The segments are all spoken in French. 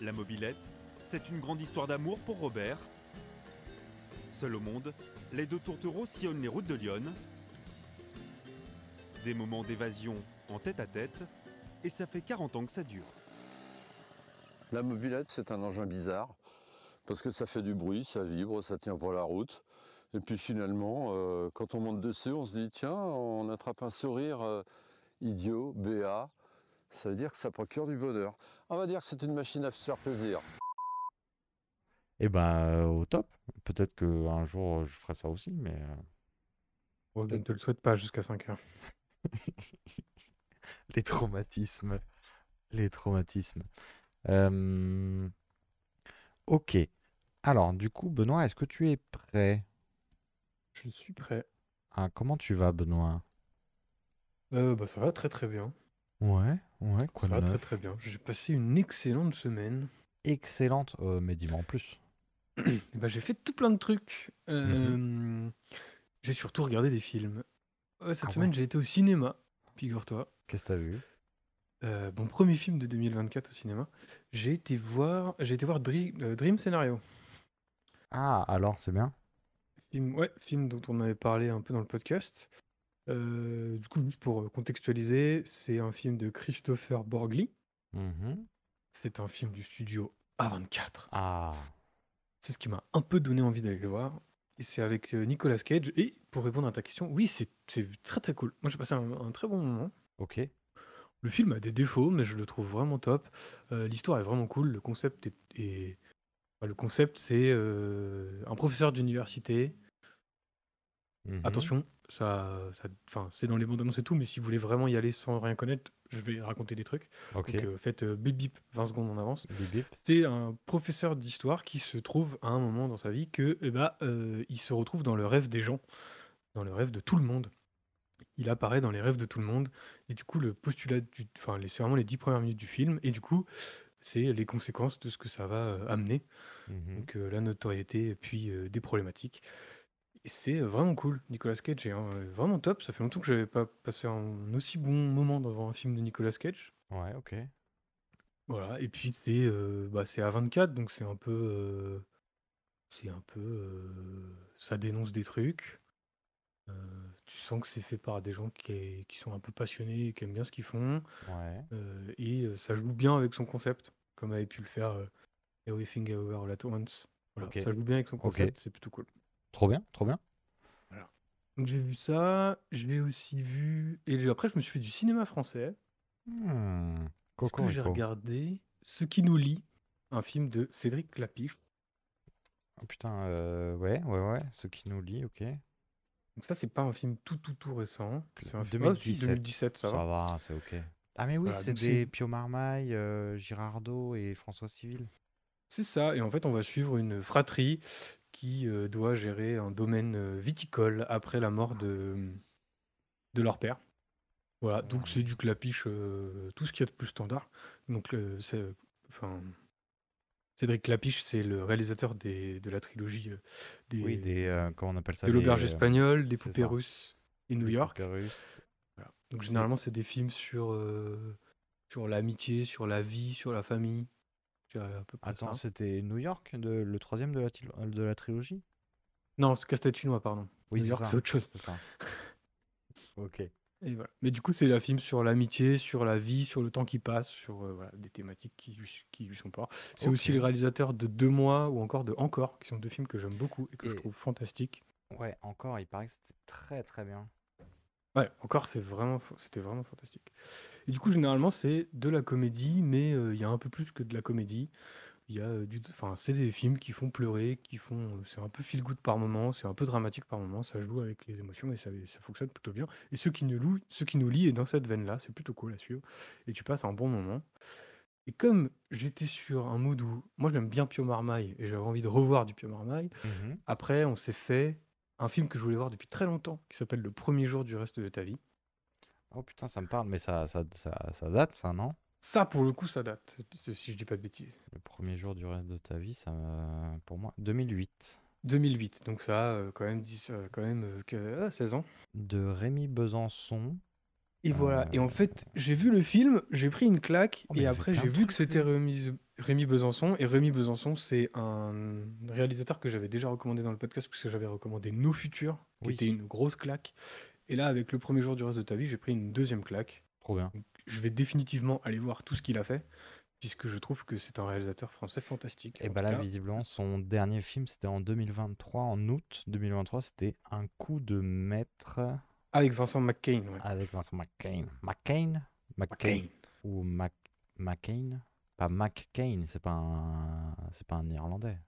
La mobilette, c'est une grande histoire d'amour pour Robert. Seul au monde, les deux tourtereaux sillonnent les routes de Lyon. Des moments d'évasion en tête à tête, et ça fait 40 ans que ça dure. La mobilette, c'est un engin bizarre, parce que ça fait du bruit, ça vibre, ça tient pour la route. Et puis finalement, euh, quand on monte dessus, on se dit, tiens, on attrape un sourire euh, idiot, béat. Ça veut dire que ça procure du bonheur. On va dire que c'est une machine à se faire plaisir. Et ben, au top. Peut-être qu'un jour, euh, je ferai ça aussi, mais... euh, Bon, je ne te le souhaite pas jusqu'à 5 heures. Les traumatismes. Les traumatismes. Euh, Ok. Alors, du coup, Benoît, est-ce que tu es prêt? Je suis prêt. Ah, comment tu vas, Benoît? Euh, bah, ça va très très bien. Ouais, ouais, quoi Ça de va très neuf? très bien. J'ai passé une excellente semaine. Excellente. Euh, mais dis-moi en plus. Et bah, j'ai fait tout plein de trucs. Mhm. Euh, J'ai surtout regardé des films. Cette Ah semaine, j'ai été au cinéma, figure-toi. Qu'est-ce que t'as vu? Euh, mon premier film de 2024 au cinéma. J'ai été voir, j'ai été voir Dri- euh, Dream Scenario. Ah, alors, c'est bien? Film, ouais, film dont on avait parlé un peu dans le podcast. Euh, du coup, juste pour euh, contextualiser, c'est un film de Christopher Borgli. Mhm. C'est un film du studio A24. Ah, C'est ce qui m'a un peu donné envie d'aller le voir. Et c'est avec euh, Nicolas Cage. Et pour répondre à ta question, oui, c'est c'est très très cool. Moi, j'ai passé un, un très bon moment. ok. Le film a des défauts, mais je le trouve vraiment top. L'histoire est vraiment cool. Le concept est. le concept, c'est un professeur d'université. Mhm. Attention, ça, enfin, c'est dans les bandes annonces et tout, mais si vous voulez vraiment y aller sans rien connaître, je vais raconter des trucs. Ok. Donc, euh, faites euh, bip bip 20 secondes en avance. C'est un professeur d'histoire qui se trouve à un moment dans sa vie que, eh ben, euh, il se retrouve dans le rêve des gens, dans le rêve de tout le monde. Il apparaît dans les rêves de tout le monde. Et du coup, le postulat, du, enfin, c'est vraiment les dix premières minutes du film. Et du coup, c'est les conséquences de ce que ça va amener. Mhm. Donc la notoriété puis des problématiques. C'est vraiment cool. Nicolas Cage est euh, vraiment top. Ça fait longtemps que j'avais pas passé un aussi bon moment devant un film de Nicolas Cage. Ouais, ok. Voilà, et puis c'est euh, bah, c'est A24, donc c'est un peu. euh, c'est un peu. euh, ça dénonce des trucs. Euh, tu sens que c'est fait par des gens qui, qui sont un peu passionnés et qui aiment bien ce qu'ils font. Ouais. euh, et euh, ça joue bien avec son concept, comme avait pu le faire euh, Everything Everywhere All At Once. Voilà, Ok. ça joue bien avec son concept, c'est plutôt cool. Trop bien, trop bien. Donc j'ai vu ça, je l'ai aussi vu. Et après, je me suis fait du cinéma français. Hmm. Ce que j'ai regardé, Ce qui nous lie, un film de Cédric Clapiche. Oh putain, euh, ouais, ouais, ouais. Ce qui nous lie, ok. Donc ça, c'est pas un film tout tout tout récent. C'est un film ah, si, 2017. 2017, ça, Ça va. va, c'est ok. Ah mais oui, Voilà, c'est des Pio Marmaille, euh, Girardot et François Civil. C'est ça. Et en fait, on va suivre une fratrie qui euh, doit gérer un domaine euh, viticole après la mort de, de leur père. Voilà, donc c'est du clapiche, euh, tout ce qu'il y a de plus standard. Donc, euh, c'est, enfin, Cédric Clapiche, c'est le réalisateur des, de la trilogie des, Oui, des, comment on appelle ça de l'auberge espagnole, des poupées ça. russes et New des York. Voilà. Donc généralement, c'est des films sur, sur l'amitié, sur la vie, sur la famille. Dirais à peu près Attends, ça. c'était New York, de, le troisième de la, til- de la trilogie? Non, c'est casse-tête chinois, pardon. Oui, New c'est York, ça. c'est autre chose. C'est ça. Ok. Et voilà. Mais du coup, c'est un film sur l'amitié, sur la vie, sur le temps qui passe, sur euh, voilà, des thématiques qui lui, qui lui sont pas. C'est aussi le réalisateur de Deux mois ou encore de Encore, qui sont deux films que j'aime beaucoup et que je Et- trouve fantastiques. Ouais, encore, il paraît que c'était très très bien. Ouais, encore, c'est vraiment, fa- c'était vraiment fantastique. Et du coup, généralement, c'est de la comédie, mais euh, il y a un peu plus que de la comédie. Il y a euh, du, enfin, c'est des films qui font pleurer, qui font, euh, c'est un peu feel good par moment, c'est un peu dramatique par moment, ça joue avec les émotions et ça, ça fonctionne plutôt bien. Et ceux qui nous louent, ceux qui nous lient est dans cette veine-là, c'est plutôt cool à suivre. Et tu passes un bon moment. Et comme j'étais sur un mood où, moi, j'aime bien Pio Marmaille et j'avais envie de revoir du Pio Marmaille, Mhm. après, on s'est fait un film que je voulais voir depuis très longtemps, qui s'appelle Le premier jour du reste de ta vie. Oh putain, ça me parle, mais ça, ça, ça, ça date, ça, non? Ça, pour le coup, ça date, si je dis pas de bêtises. Le premier jour du reste de ta vie, ça, me- pour moi, 2008. 2008, donc ça a euh, quand même, 10, euh, quand même euh, que- ah, 16 ans. De Rémi Besançon. Et voilà, et en Euh, fait, j'ai vu le film, j'ai pris une claque, Oh, mais il et après plein j'ai de vu que trucs, c'était. Rémi Besançon. Et Rémi Besançon, c'est un réalisateur que j'avais déjà recommandé dans le podcast, puisque j'avais recommandé Nos Futurs, qui Oui. était une grosse claque. Et là, avec le premier jour du reste de ta vie, j'ai pris une deuxième claque. Trop bien. Je vais définitivement aller voir tout ce qu'il a fait, puisque je trouve que c'est un réalisateur français fantastique. Et bah là, cas, visiblement, son dernier film, c'était en 2023, en août 2023, c'était Un coup de maître avec Vincent McCain. ouais. avec Vincent McCain. McCain? McCain McCain. ou Mac... McCain? Pas McCain, c'est pas un... c'est pas un néerlandais.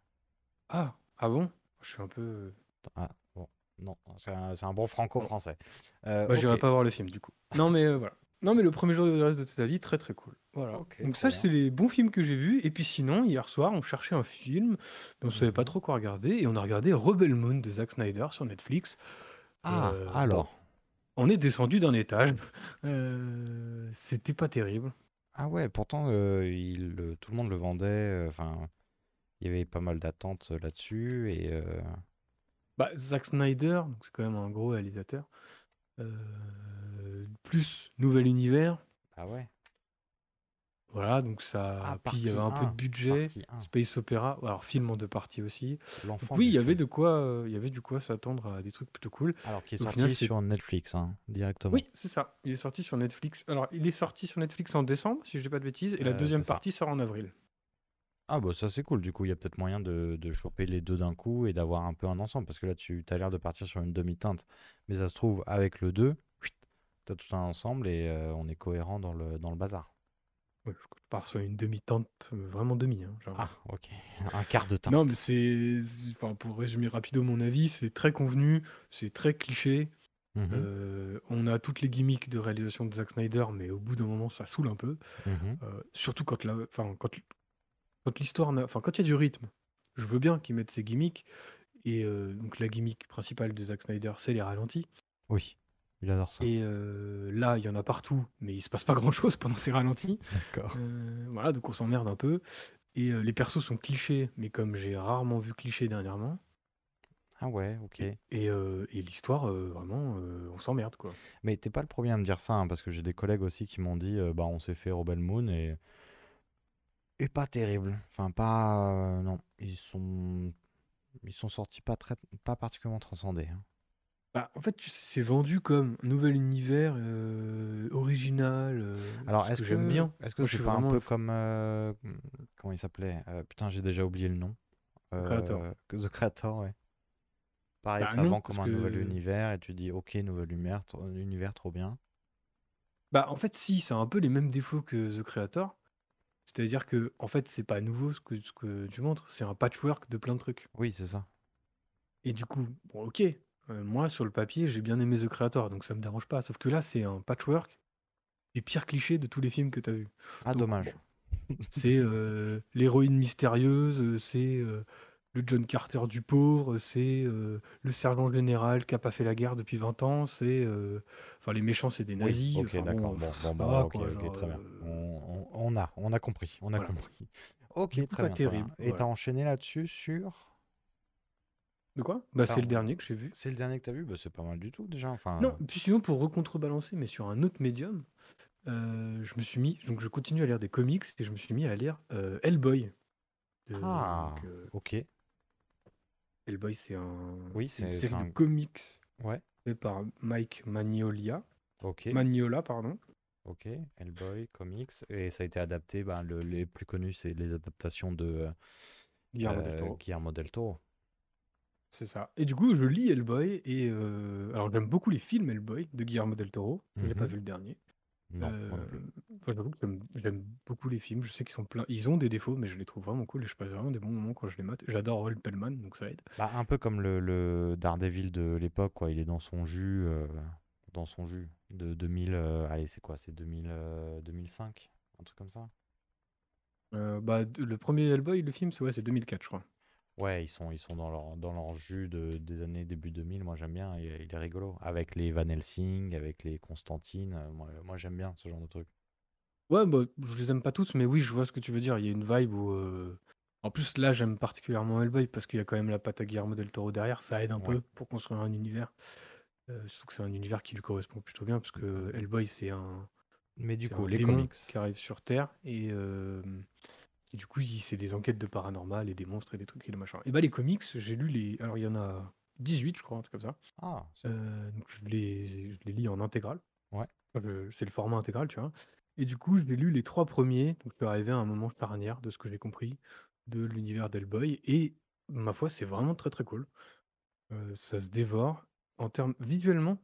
Ah, ah bon? Je suis un peu. Ah, bon, non, c'est un, bon franco-français. Euh, Bah, j'irai ok. pas voir le film du coup. Non, mais euh, voilà. Non, mais le premier jour du reste de ta vie, très très cool. Voilà. Donc, ça, c'est les bons films que j'ai vus. Et puis, sinon, hier soir, on cherchait un film, mais on savait pas Mhm. trop quoi regarder. Et on a regardé Rebel Moon de Zack Snyder sur Netflix. Ah, Euh, alors. On est descendu d'un étage. Euh, C'était pas terrible. Ah ouais, pourtant, il, tout le monde le vendait. Enfin, il y avait pas mal d'attentes là-dessus. Et Bah, Zack Snyder, donc c'est quand même un gros réalisateur. Euh, plus Nouvel Univers. ah ouais, Voilà, donc ça. Ah, puis il y avait un peu de budget. Space Opera, alors film en deux parties aussi. l'enfant Oui, il y avait de quoi, euh, il y avait du quoi s'attendre à des trucs plutôt cool. Alors, qui est sorti final, sur Netflix, hein, directement. Oui, c'est ça. Il est sorti sur Netflix. Alors, il est sorti sur Netflix en décembre, si je dis pas de bêtises, et la Euh, deuxième partie sort en avril. Ah bah ça c'est cool, du coup il y a peut-être moyen de, de choper les deux d'un coup et d'avoir un peu un ensemble, parce que là tu as l'air de partir sur une demi-teinte, mais ça se trouve avec le 2, tu as tout un ensemble et euh, on est cohérent dans le, dans le bazar. Ouais, je pars sur une demi-teinte, euh, vraiment demi. hein, genre. Ah ok, un quart de teinte. Non, mais c'est, c'est- enfin, pour résumer rapido mon avis, c'est très convenu, c'est très cliché. Mhm, Euh, on a toutes les gimmicks de réalisation de Zack Snyder, mais au bout d'un moment, ça saoule un peu. mhm. Euh, surtout quand la, enfin, quand, quand l'histoire, n'a- enfin, quand il y a du rythme. Je veux bien qu'ils mettent ces gimmicks. Et euh, donc la gimmick principale de Zack Snyder, c'est les ralentis. Oui, il adore ça. Et euh, là, il y en a partout, mais il se passe pas grand-chose pendant ces ralentis. D'accord. Euh, voilà, donc on s'emmerde un peu. Et les persos sont clichés, mais comme j'ai rarement vu clichés dernièrement. Ah ouais, ok. Et, et l'histoire, vraiment, on s'emmerde, quoi. Mais t'es pas le premier à me dire ça, hein, parce que j'ai des collègues aussi qui m'ont dit, bah on s'est fait Rebel Moon et... Et pas terrible. Enfin pas... euh, non, ils sont... Ils sont sortis pas, très... pas particulièrement transcendés. hein. Bah, en fait, tu sais, c'est vendu comme un nouvel univers euh, original. euh, Alors, ce est-ce que que j'aime bien. Est-ce que Moi, je c'est suis pas un vraiment peu comme euh, comment il s'appelait Euh, Putain, j'ai déjà oublié le nom. Creator. Euh, The Creator, ouais. Pareil, Bah ça non, vend comme parce un nouvel que- univers et tu dis ok, nouvel univers, tro- univers trop bien. Bah, en fait, si, ça a un peu les mêmes défauts que The Creator. C'est-à-dire que, en fait, c'est pas nouveau ce que, ce que tu montres, c'est un patchwork de plein de trucs. Oui, c'est ça. Et du coup, bon, ok, euh, moi, sur le papier, j'ai bien aimé The Creator, donc ça me dérange pas. Sauf que là, c'est un patchwork des pires clichés de tous les films que t'as vus. Ah, Donc, dommage. C'est euh, l'héroïne mystérieuse, euh, c'est euh, le John Carter du pauvre, c'est euh, le sergent général qui a pas fait la guerre depuis 20 ans, c'est... euh, Enfin, les méchants, c'est des Oui, nazis. ok, enfin, d'accord. bon, Bon, va, ok, quoi, ok, genre, très bien. euh, On, on- on a, on a compris, on a Voilà. compris. Ok, Du coup, très pas bien, très bien. terrible, Et t'as enchaîné là-dessus sur... De quoi? Bah, c'est le dernier que j'ai vu. C'est le dernier que t'as vu? Bah, C'est pas mal du tout déjà. Enfin, Non, puis sinon, pour recontrebalancer, mais sur un autre médium, euh, je me suis mis... Donc, je continue à lire des comics, et je me suis mis à lire euh, Hellboy. de- Ah, donc, euh, ok. Hellboy, c'est un... Oui, c'est une c'est- série c'est de un- comics Ouais, fait par Mike Magnolia. ok. Magnola, pardon. Ok, Hellboy, comics, et ça a été adapté, ben, le- les plus connus, c'est les adaptations de Guillermo del euh, Toro. Guillermo del Toro. C'est ça. Et du coup, je lis Hellboy et euh, alors j'aime beaucoup les films Hellboy de Guillermo del Toro. Je n'ai pas Mhm. vu le dernier. Non, Euh, moi non plus. enfin, j'avoue que j'aime j'aime beaucoup les films. Je sais qu'ils sont pleins. Ils ont des défauts, mais je les trouve vraiment cool et je passe vraiment des bons moments quand je les mate. J'adore Roll Pellman, donc ça aide. Bah, un peu comme le, le Daredevil de l'époque, quoi. Il est dans son jus, euh, dans son jus de 2000. euh, allez, c'est quoi? C'est 2000, euh, 2005, un truc comme ça? Bah, de- le premier Hellboy, le film, c'est ouais, c'est 2004, je crois. Ouais, ils sont, ils sont dans leur, dans leur jus de, des années début 2000. Moi, j'aime bien. Il, il est rigolo. Avec les Van Helsing, avec les Constantine. euh, Moi, moi j'aime bien ce genre de truc. Ouais, bah, je les aime pas tous, mais oui, je vois ce que tu veux dire. Il y a une vibe où. euh, En plus, là, j'aime particulièrement Hellboy parce qu'il y a quand même la patte à Guillermo del Toro derrière. Ça aide un Ouais. peu pour construire un univers. Euh, surtout que c'est un univers qui lui correspond plutôt bien parce que Hellboy, c'est un, Mais du c'est coup, un les démon comics. qui arrive sur Terre et, euh, Et du coup, il- c'est des enquêtes de paranormal et des monstres et des trucs et des machins. Et bah, les comics, j'ai lu les. Alors, il y en a 18, je crois, un truc comme ça. Ah, c'est- Euh, donc je les, je les lis en intégrale. Ouais. Enfin, le- c'est le format intégral, tu vois. Et du coup, j'ai lu les trois premiers. Donc, je suis arrivé à un moment charnière de ce que j'ai compris de l'univers d'Hellboy. Et ma foi, c'est vraiment très très cool. Euh, ça se dévore. En termes visuellement,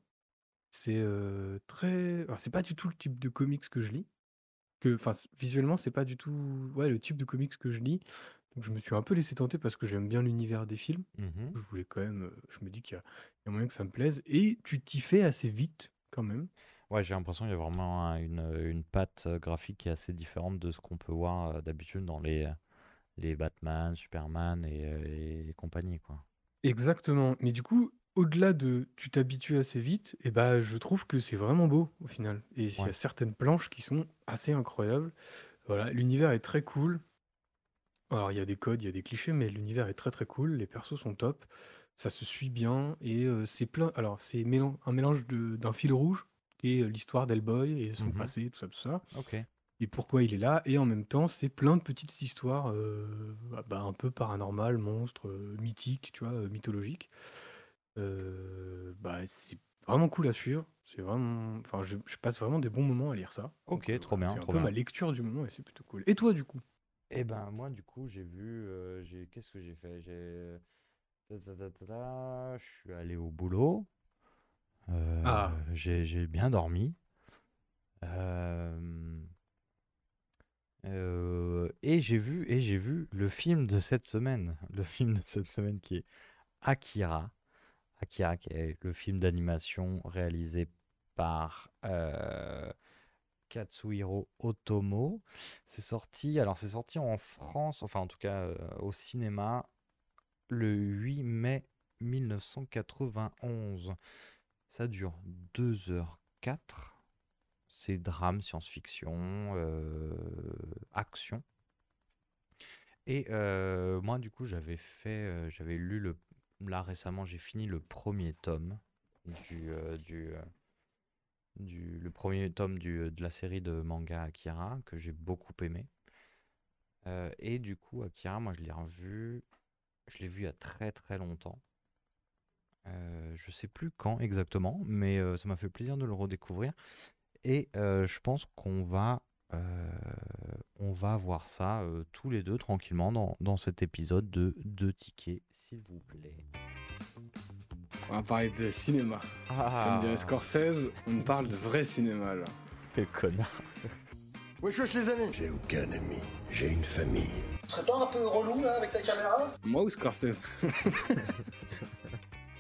c'est euh, très. Alors, c'est pas du tout le type de comics que je lis. Que, enfin, c- visuellement, c'est pas du tout ouais, le type de comics que je lis. Donc, je me suis un peu laissé tenter parce que j'aime bien l'univers des films. Mhm. Je voulais quand même, euh, je me dis qu'il y a, il y a moyen que ça me plaise. Et tu t'y fais assez vite, quand même. Ouais, j'ai l'impression qu'il y a vraiment un- une, une patte euh, graphique qui est assez différente de ce qu'on peut voir euh, d'habitude dans les, les Batman, Superman et, euh, et compagnie, quoi. Exactement. Mais du coup, au-delà de tu t'habitues assez vite, et bah, je trouve que c'est vraiment beau au final. Et il y Ouais. a certaines planches qui sont assez incroyables. Voilà, l'univers est très cool. Alors, il y a des codes, il y a des clichés, mais l'univers est très très cool. Les persos sont top. Ça se suit bien. Et euh, c'est plein. Alors, c'est mélan- un mélange de- d'un fil rouge, est euh, l'histoire d'Hellboy et son Mhm. passé, tout ça, tout ça. Ok. et pourquoi il est là. Et en même temps, c'est plein de petites histoires euh, bah, bah, un peu paranormales, monstres, euh, mythiques, tu vois, euh, mythologiques. Bah, c'est vraiment cool à suivre. C'est vraiment, enfin, je, je passe vraiment des bons moments à lire ça. Ok, trop voilà, bien, C'est un trop peu bien. ma lecture du moment et c'est plutôt cool. Et toi, du coup? Et ben moi du coup j'ai vu j'ai qu'est-ce que j'ai fait? J'ai ta, ta, ta, ta, ta, je suis allé au boulot Ah. j'ai j'ai bien dormi et j'ai vu et j'ai vu le film de cette semaine le film de cette semaine qui est Akira Akira qui est le film d'animation réalisé par euh, Katsuhiro Otomo. C'est sorti, alors c'est sorti en France, enfin en tout cas euh, au cinéma, le 8 mai 1991. Ça dure 2h04. C'est drame, science-fiction, euh, action. Et moi, du coup, j'avais fait, j'avais lu le, là récemment, j'ai fini le premier tome du, euh, euh, premier tome du, de la série de manga Akira que j'ai beaucoup aimé. Euh, et du coup, Akira, moi, je l'ai revu, je l'ai vu il y a très très longtemps. Euh, je sais plus quand exactement, mais euh, ça m'a fait plaisir de le redécouvrir. Et euh, je pense qu'on va, euh, voir ça euh, tous les deux tranquillement dans, dans cet épisode de deux tickets, s'il vous plaît. On va parler de cinéma. Ah, Comme dirait Scorsese, on parle de vrai cinéma là. quel connard. Wesh wesh les amis J'ai aucun ami, j'ai une famille. Tu serais pas un peu relou là avec ta caméra? Moi ou Scorsese?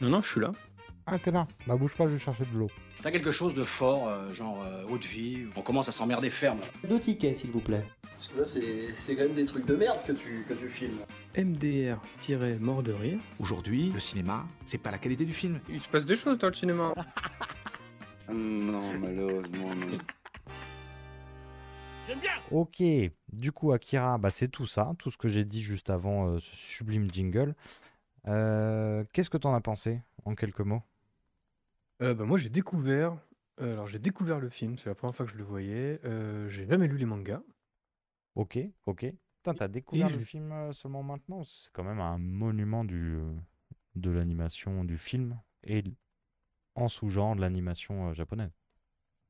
Non, non, je suis là. Ah, t'es là. Bah, bouge pas, je vais chercher de l'eau. T'as quelque chose de fort, euh, genre euh, haute vie, on commence à s'emmerder ferme. Deux tickets, s'il vous plaît. Parce que là c'est c'est quand même des trucs de merde que tu, que tu filmes. MDR-mort de rire. Aujourd'hui, le cinéma, c'est pas la qualité du film. Il se passe des choses dans le cinéma. Non, malheureusement, non. Ok, du coup, Akira, bah, c'est tout ça, tout ce que j'ai dit juste avant euh, ce sublime jingle. Euh, Qu'est-ce que t'en as pensé, en quelques mots? Euh, bah, moi, j'ai découvert. euh, alors, j'ai découvert le film, c'est la première fois que je le voyais. Euh, j'ai jamais lu les mangas. Ok, ok. Putain, t'as découvert le film seulement maintenant C'est quand même un monument du, de l'animation du film et en sous-genre de l'animation japonaise?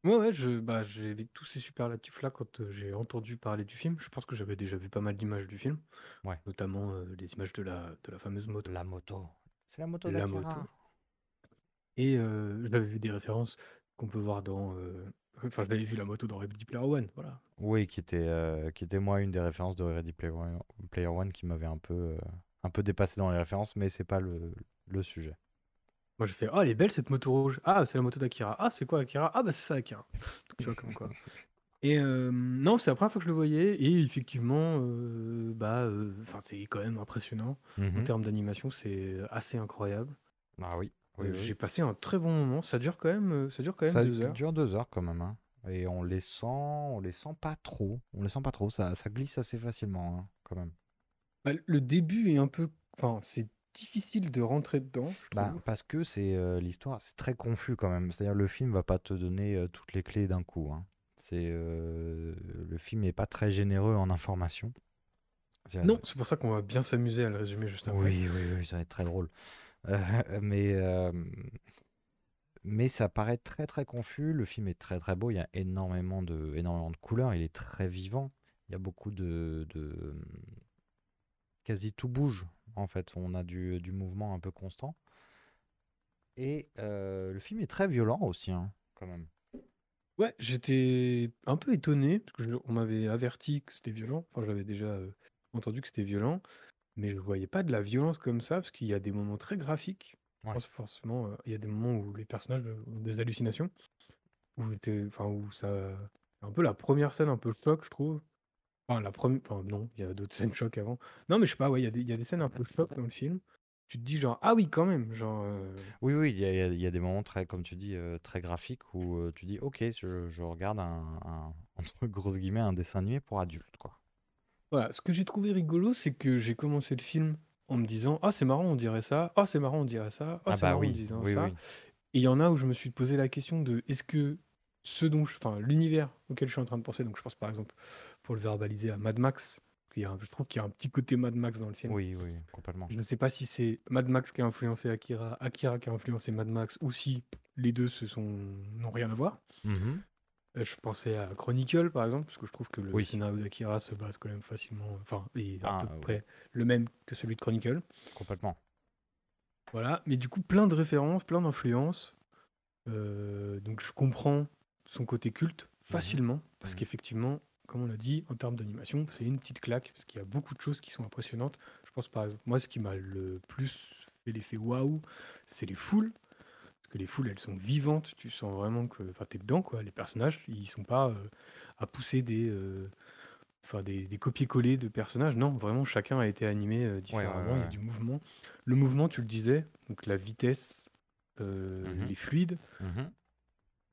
Ouais, ouais, je, bah, j'ai vu tous ces superlatifs-là quand j'ai entendu parler du film. Je pense que j'avais déjà vu pas mal d'images du film, Ouais. notamment euh, les images de la, de la fameuse moto. La moto. C'est la moto La d'Akira. Et j'avais vu des références qu'on peut voir dans. Enfin, j'avais vu la moto dans Ready Player One, voilà. Oui, qui était, qui était moi une des références de Ready Player One, Player One qui m'avait un peu, un peu dépassé dans les références, mais c'est pas le, le sujet. Moi, j'ai fait Ah, elle est belle cette moto rouge. Ah, c'est la moto d'Akira. Ah, c'est quoi Akira? Ah, bah, c'est ça, Akira. tu vois, comme quoi. Et non, c'est la première fois que je le voyais. Et effectivement, bah, enfin, c'est quand même impressionnant. En Mhm. termes d'animation, c'est assez incroyable. Ah oui. Oui, oui. J'ai passé un très bon moment. Ça dure quand même, euh, ça dure quand même Ça deux heures. dure deux heures quand même. hein. Et on les sent, on les sent pas trop. On les sent pas trop. Ça, ça glisse assez facilement hein, quand même. Bah, le début est un peu. Enfin, c'est difficile de rentrer dedans, je Bah, parce que c'est euh, l'histoire, c'est très confus quand même. C'est-à-dire le film va pas te donner euh, toutes les clés d'un coup. hein. C'est euh, le film est pas très généreux en informations. C'est- Non, c'est pour ça qu'on va bien s'amuser à le résumer juste après. Oui, oui, oui, ça va être très drôle. Euh, mais, mais ça paraît très très confus. Le film est très très beau. Il y a énormément de, énormément de couleurs. Il est très vivant. Il y a beaucoup de, de- Quasi tout bouge en fait. On a du, du mouvement un peu constant. Et le film est très violent aussi, hein, quand même. Ouais, j'étais un peu étonné, parce que je- on m'avait averti que c'était violent. Enfin, j'avais déjà entendu que c'était violent, mais je voyais pas de la violence comme ça, parce qu'il y a des moments très graphiques. Je Ouais. pense forcément, euh, il y a des moments où les personnages euh, ont des hallucinations, où, j'étais- enfin, où ça. Un peu la première scène un peu choc, je trouve. Enfin, la première. Enfin, non, il y a d'autres scènes choc avant. Non, mais je sais pas, ouais, il y, a des- il y a des scènes un peu choc dans le film. Tu te dis, genre, ah oui, quand même, genre. euh, Oui, oui, il y a, il y a- il y a des moments très, comme tu dis, euh, très graphiques où euh, tu dis, ok, je, je regarde un, un- entre grosses guillemets, un dessin animé pour adultes, quoi. Voilà, ce que j'ai trouvé rigolo, c'est que j'ai commencé le film en me disant Ah, c'est marrant, on dirait ça. Ah, c'est marrant, on dirait ça. Ah, Ah c'est bah marrant, oui, on disant oui, ça. oui. Et il y en a où je me suis posé la question de est-ce que ce dont je. Enfin, l'univers auquel je suis en train de penser, donc je pense par exemple, pour le verbaliser, à Mad Max, qu'il y a un- je trouve qu'il y a un petit côté Mad Max dans le film. Oui, oui, complètement. Je ne sais pas si c'est Mad Max qui a influencé Akira, Akira qui a influencé Mad Max, ou si les deux se sont n'ont rien à voir. Mhm. Euh, Je pensais à Chronicle, par exemple, parce que je trouve que le Oui. scénario d'Akira se base quand même facilement, enfin, est à Ah, peu près le même que celui de Chronicle. Complètement. Voilà, mais du coup, plein de références, plein d'influences. Euh, donc, je comprends son côté culte facilement, parce Mhm. qu'effectivement, comme on l'a dit, en termes d'animation, c'est une petite claque, parce qu'il y a beaucoup de choses qui sont impressionnantes. Je pense par exemple, moi, ce qui m'a le plus fait l'effet waouh, c'est les foules. Que les foules, elles sont vivantes, tu sens vraiment que. Enfin, t'es dedans, quoi. Les personnages, ils sont pas euh, à pousser des. euh, Enfin, des, des copier-coller de personnages. Non, vraiment, chacun a été animé euh, différemment. Il y a ouais. du mouvement. Le mouvement, tu le disais, donc la vitesse, euh, Mhm. les fluides. Mhm.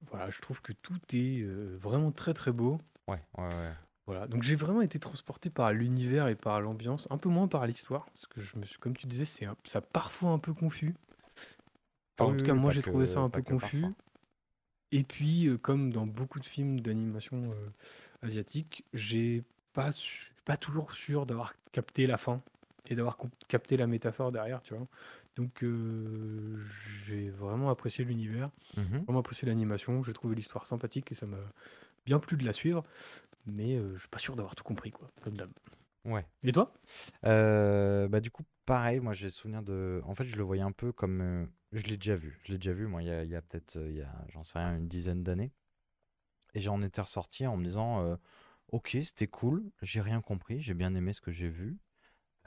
Voilà, je trouve que tout est euh, vraiment très très beau. Ouais, ouais, ouais. Voilà, donc j'ai vraiment été transporté par l'univers et par l'ambiance, un peu moins par l'histoire, parce que je me suis, comme tu disais, c'est un- ça parfois un peu confus. Enfin, en tout cas, moi j'ai trouvé ça un peu confus. Et puis, euh, comme dans beaucoup de films d'animation euh, asiatique, j'ai pas, su- pas toujours sûr d'avoir capté la fin et d'avoir capté la métaphore derrière, tu vois. Donc, euh, j'ai vraiment apprécié l'univers, Mhm. vraiment apprécié l'animation. J'ai trouvé l'histoire sympathique et ça m'a bien plu de la suivre, mais euh, je suis pas sûr d'avoir tout compris, quoi, comme d'hab. Ouais. Et toi? Euh, bah du coup, pareil, moi j'ai souvenir de... En fait, je le voyais un peu comme... euh, Je l'ai déjà vu. Je l'ai déjà vu, moi, il y a, il y a peut-être, euh, il y a, j'en sais rien, une dizaine d'années. Et j'en étais ressorti en me disant, euh, ok, c'était cool, j'ai rien compris, j'ai bien aimé ce que j'ai vu,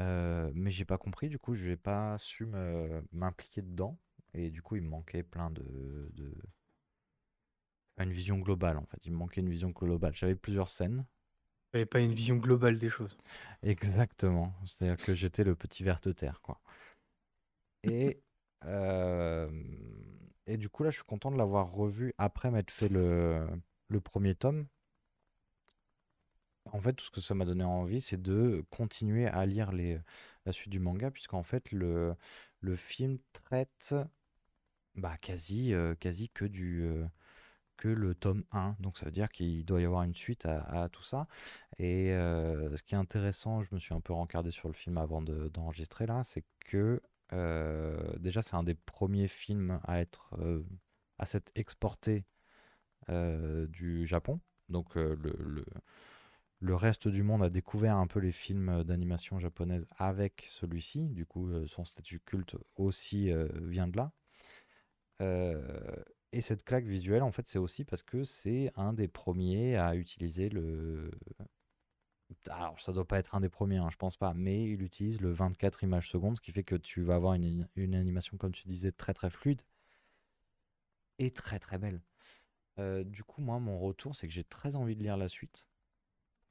euh, mais j'ai pas compris, du coup, je n'ai pas su me- m'impliquer dedans. Et du coup, il me manquait plein de, de... Une vision globale, en fait. Il me manquait une vision globale. J'avais plusieurs scènes, J'avais pas une vision globale des choses. Exactement. C'est-à-dire que j'étais le petit ver de terre, quoi. Et, euh, et du coup, là, je suis content de l'avoir revu après m'être fait le, le premier tome. En fait, tout ce que ça m'a donné envie, c'est de continuer à lire les, la suite du manga, puisqu'en fait, le, le film traite bah, quasi, euh, quasi que du, euh, que le tome 1. Donc ça veut dire qu'il doit y avoir une suite à, tout ça. Et ce qui est intéressant, je me suis un peu rencardé sur le film avant de- d'enregistrer là, c'est que déjà c'est un des premiers films à être euh, à s'être exporté euh, du Japon. Donc euh, le, le- le reste du monde a découvert un peu les films d'animation japonaise avec celui-ci. Du coup, euh, son statut culte aussi euh, vient de là. Euh, et cette claque visuelle, en fait, c'est aussi parce que c'est un des premiers à utiliser le. Alors, ça doit pas être un des premiers, hein, je pense pas, mais il utilise le 24 images secondes, ce qui fait que tu vas avoir une, une animation, comme tu disais, très très fluide et très très belle. Euh, du coup, moi, mon retour, c'est que j'ai très envie de lire la suite.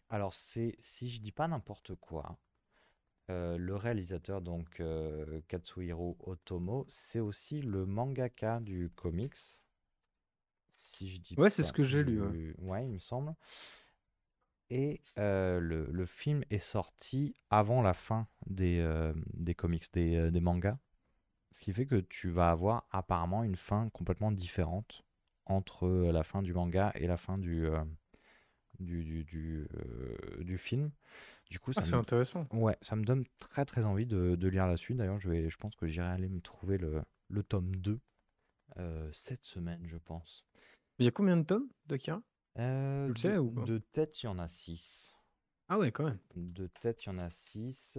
Alors, c'est, si je dis pas n'importe quoi, euh, le réalisateur, donc euh, Katsuhiro Otomo, c'est aussi le mangaka du comics. Si je dis Ouais, c'est ce que j'ai lu, ouais. Ouais, il me semble. Et euh, le, le film est sorti avant la fin des, euh, des comics, des, des mangas. Ce qui fait que tu vas avoir apparemment une fin complètement différente entre la fin du manga et la fin du, euh, du, du, du, du film. Du coup, Ah, c'est me, intéressant. ouais, ça me donne très très envie de, de lire la suite. D'ailleurs, je vais, je pense que j'irai aller me trouver le, le tome 2 euh, cette semaine, je pense. Il y a combien de tomes d'Akira Euh, Tu le de, sais ou pas? de tête, il y en a 6. Ah ouais, quand même. De tête, il y en a 6.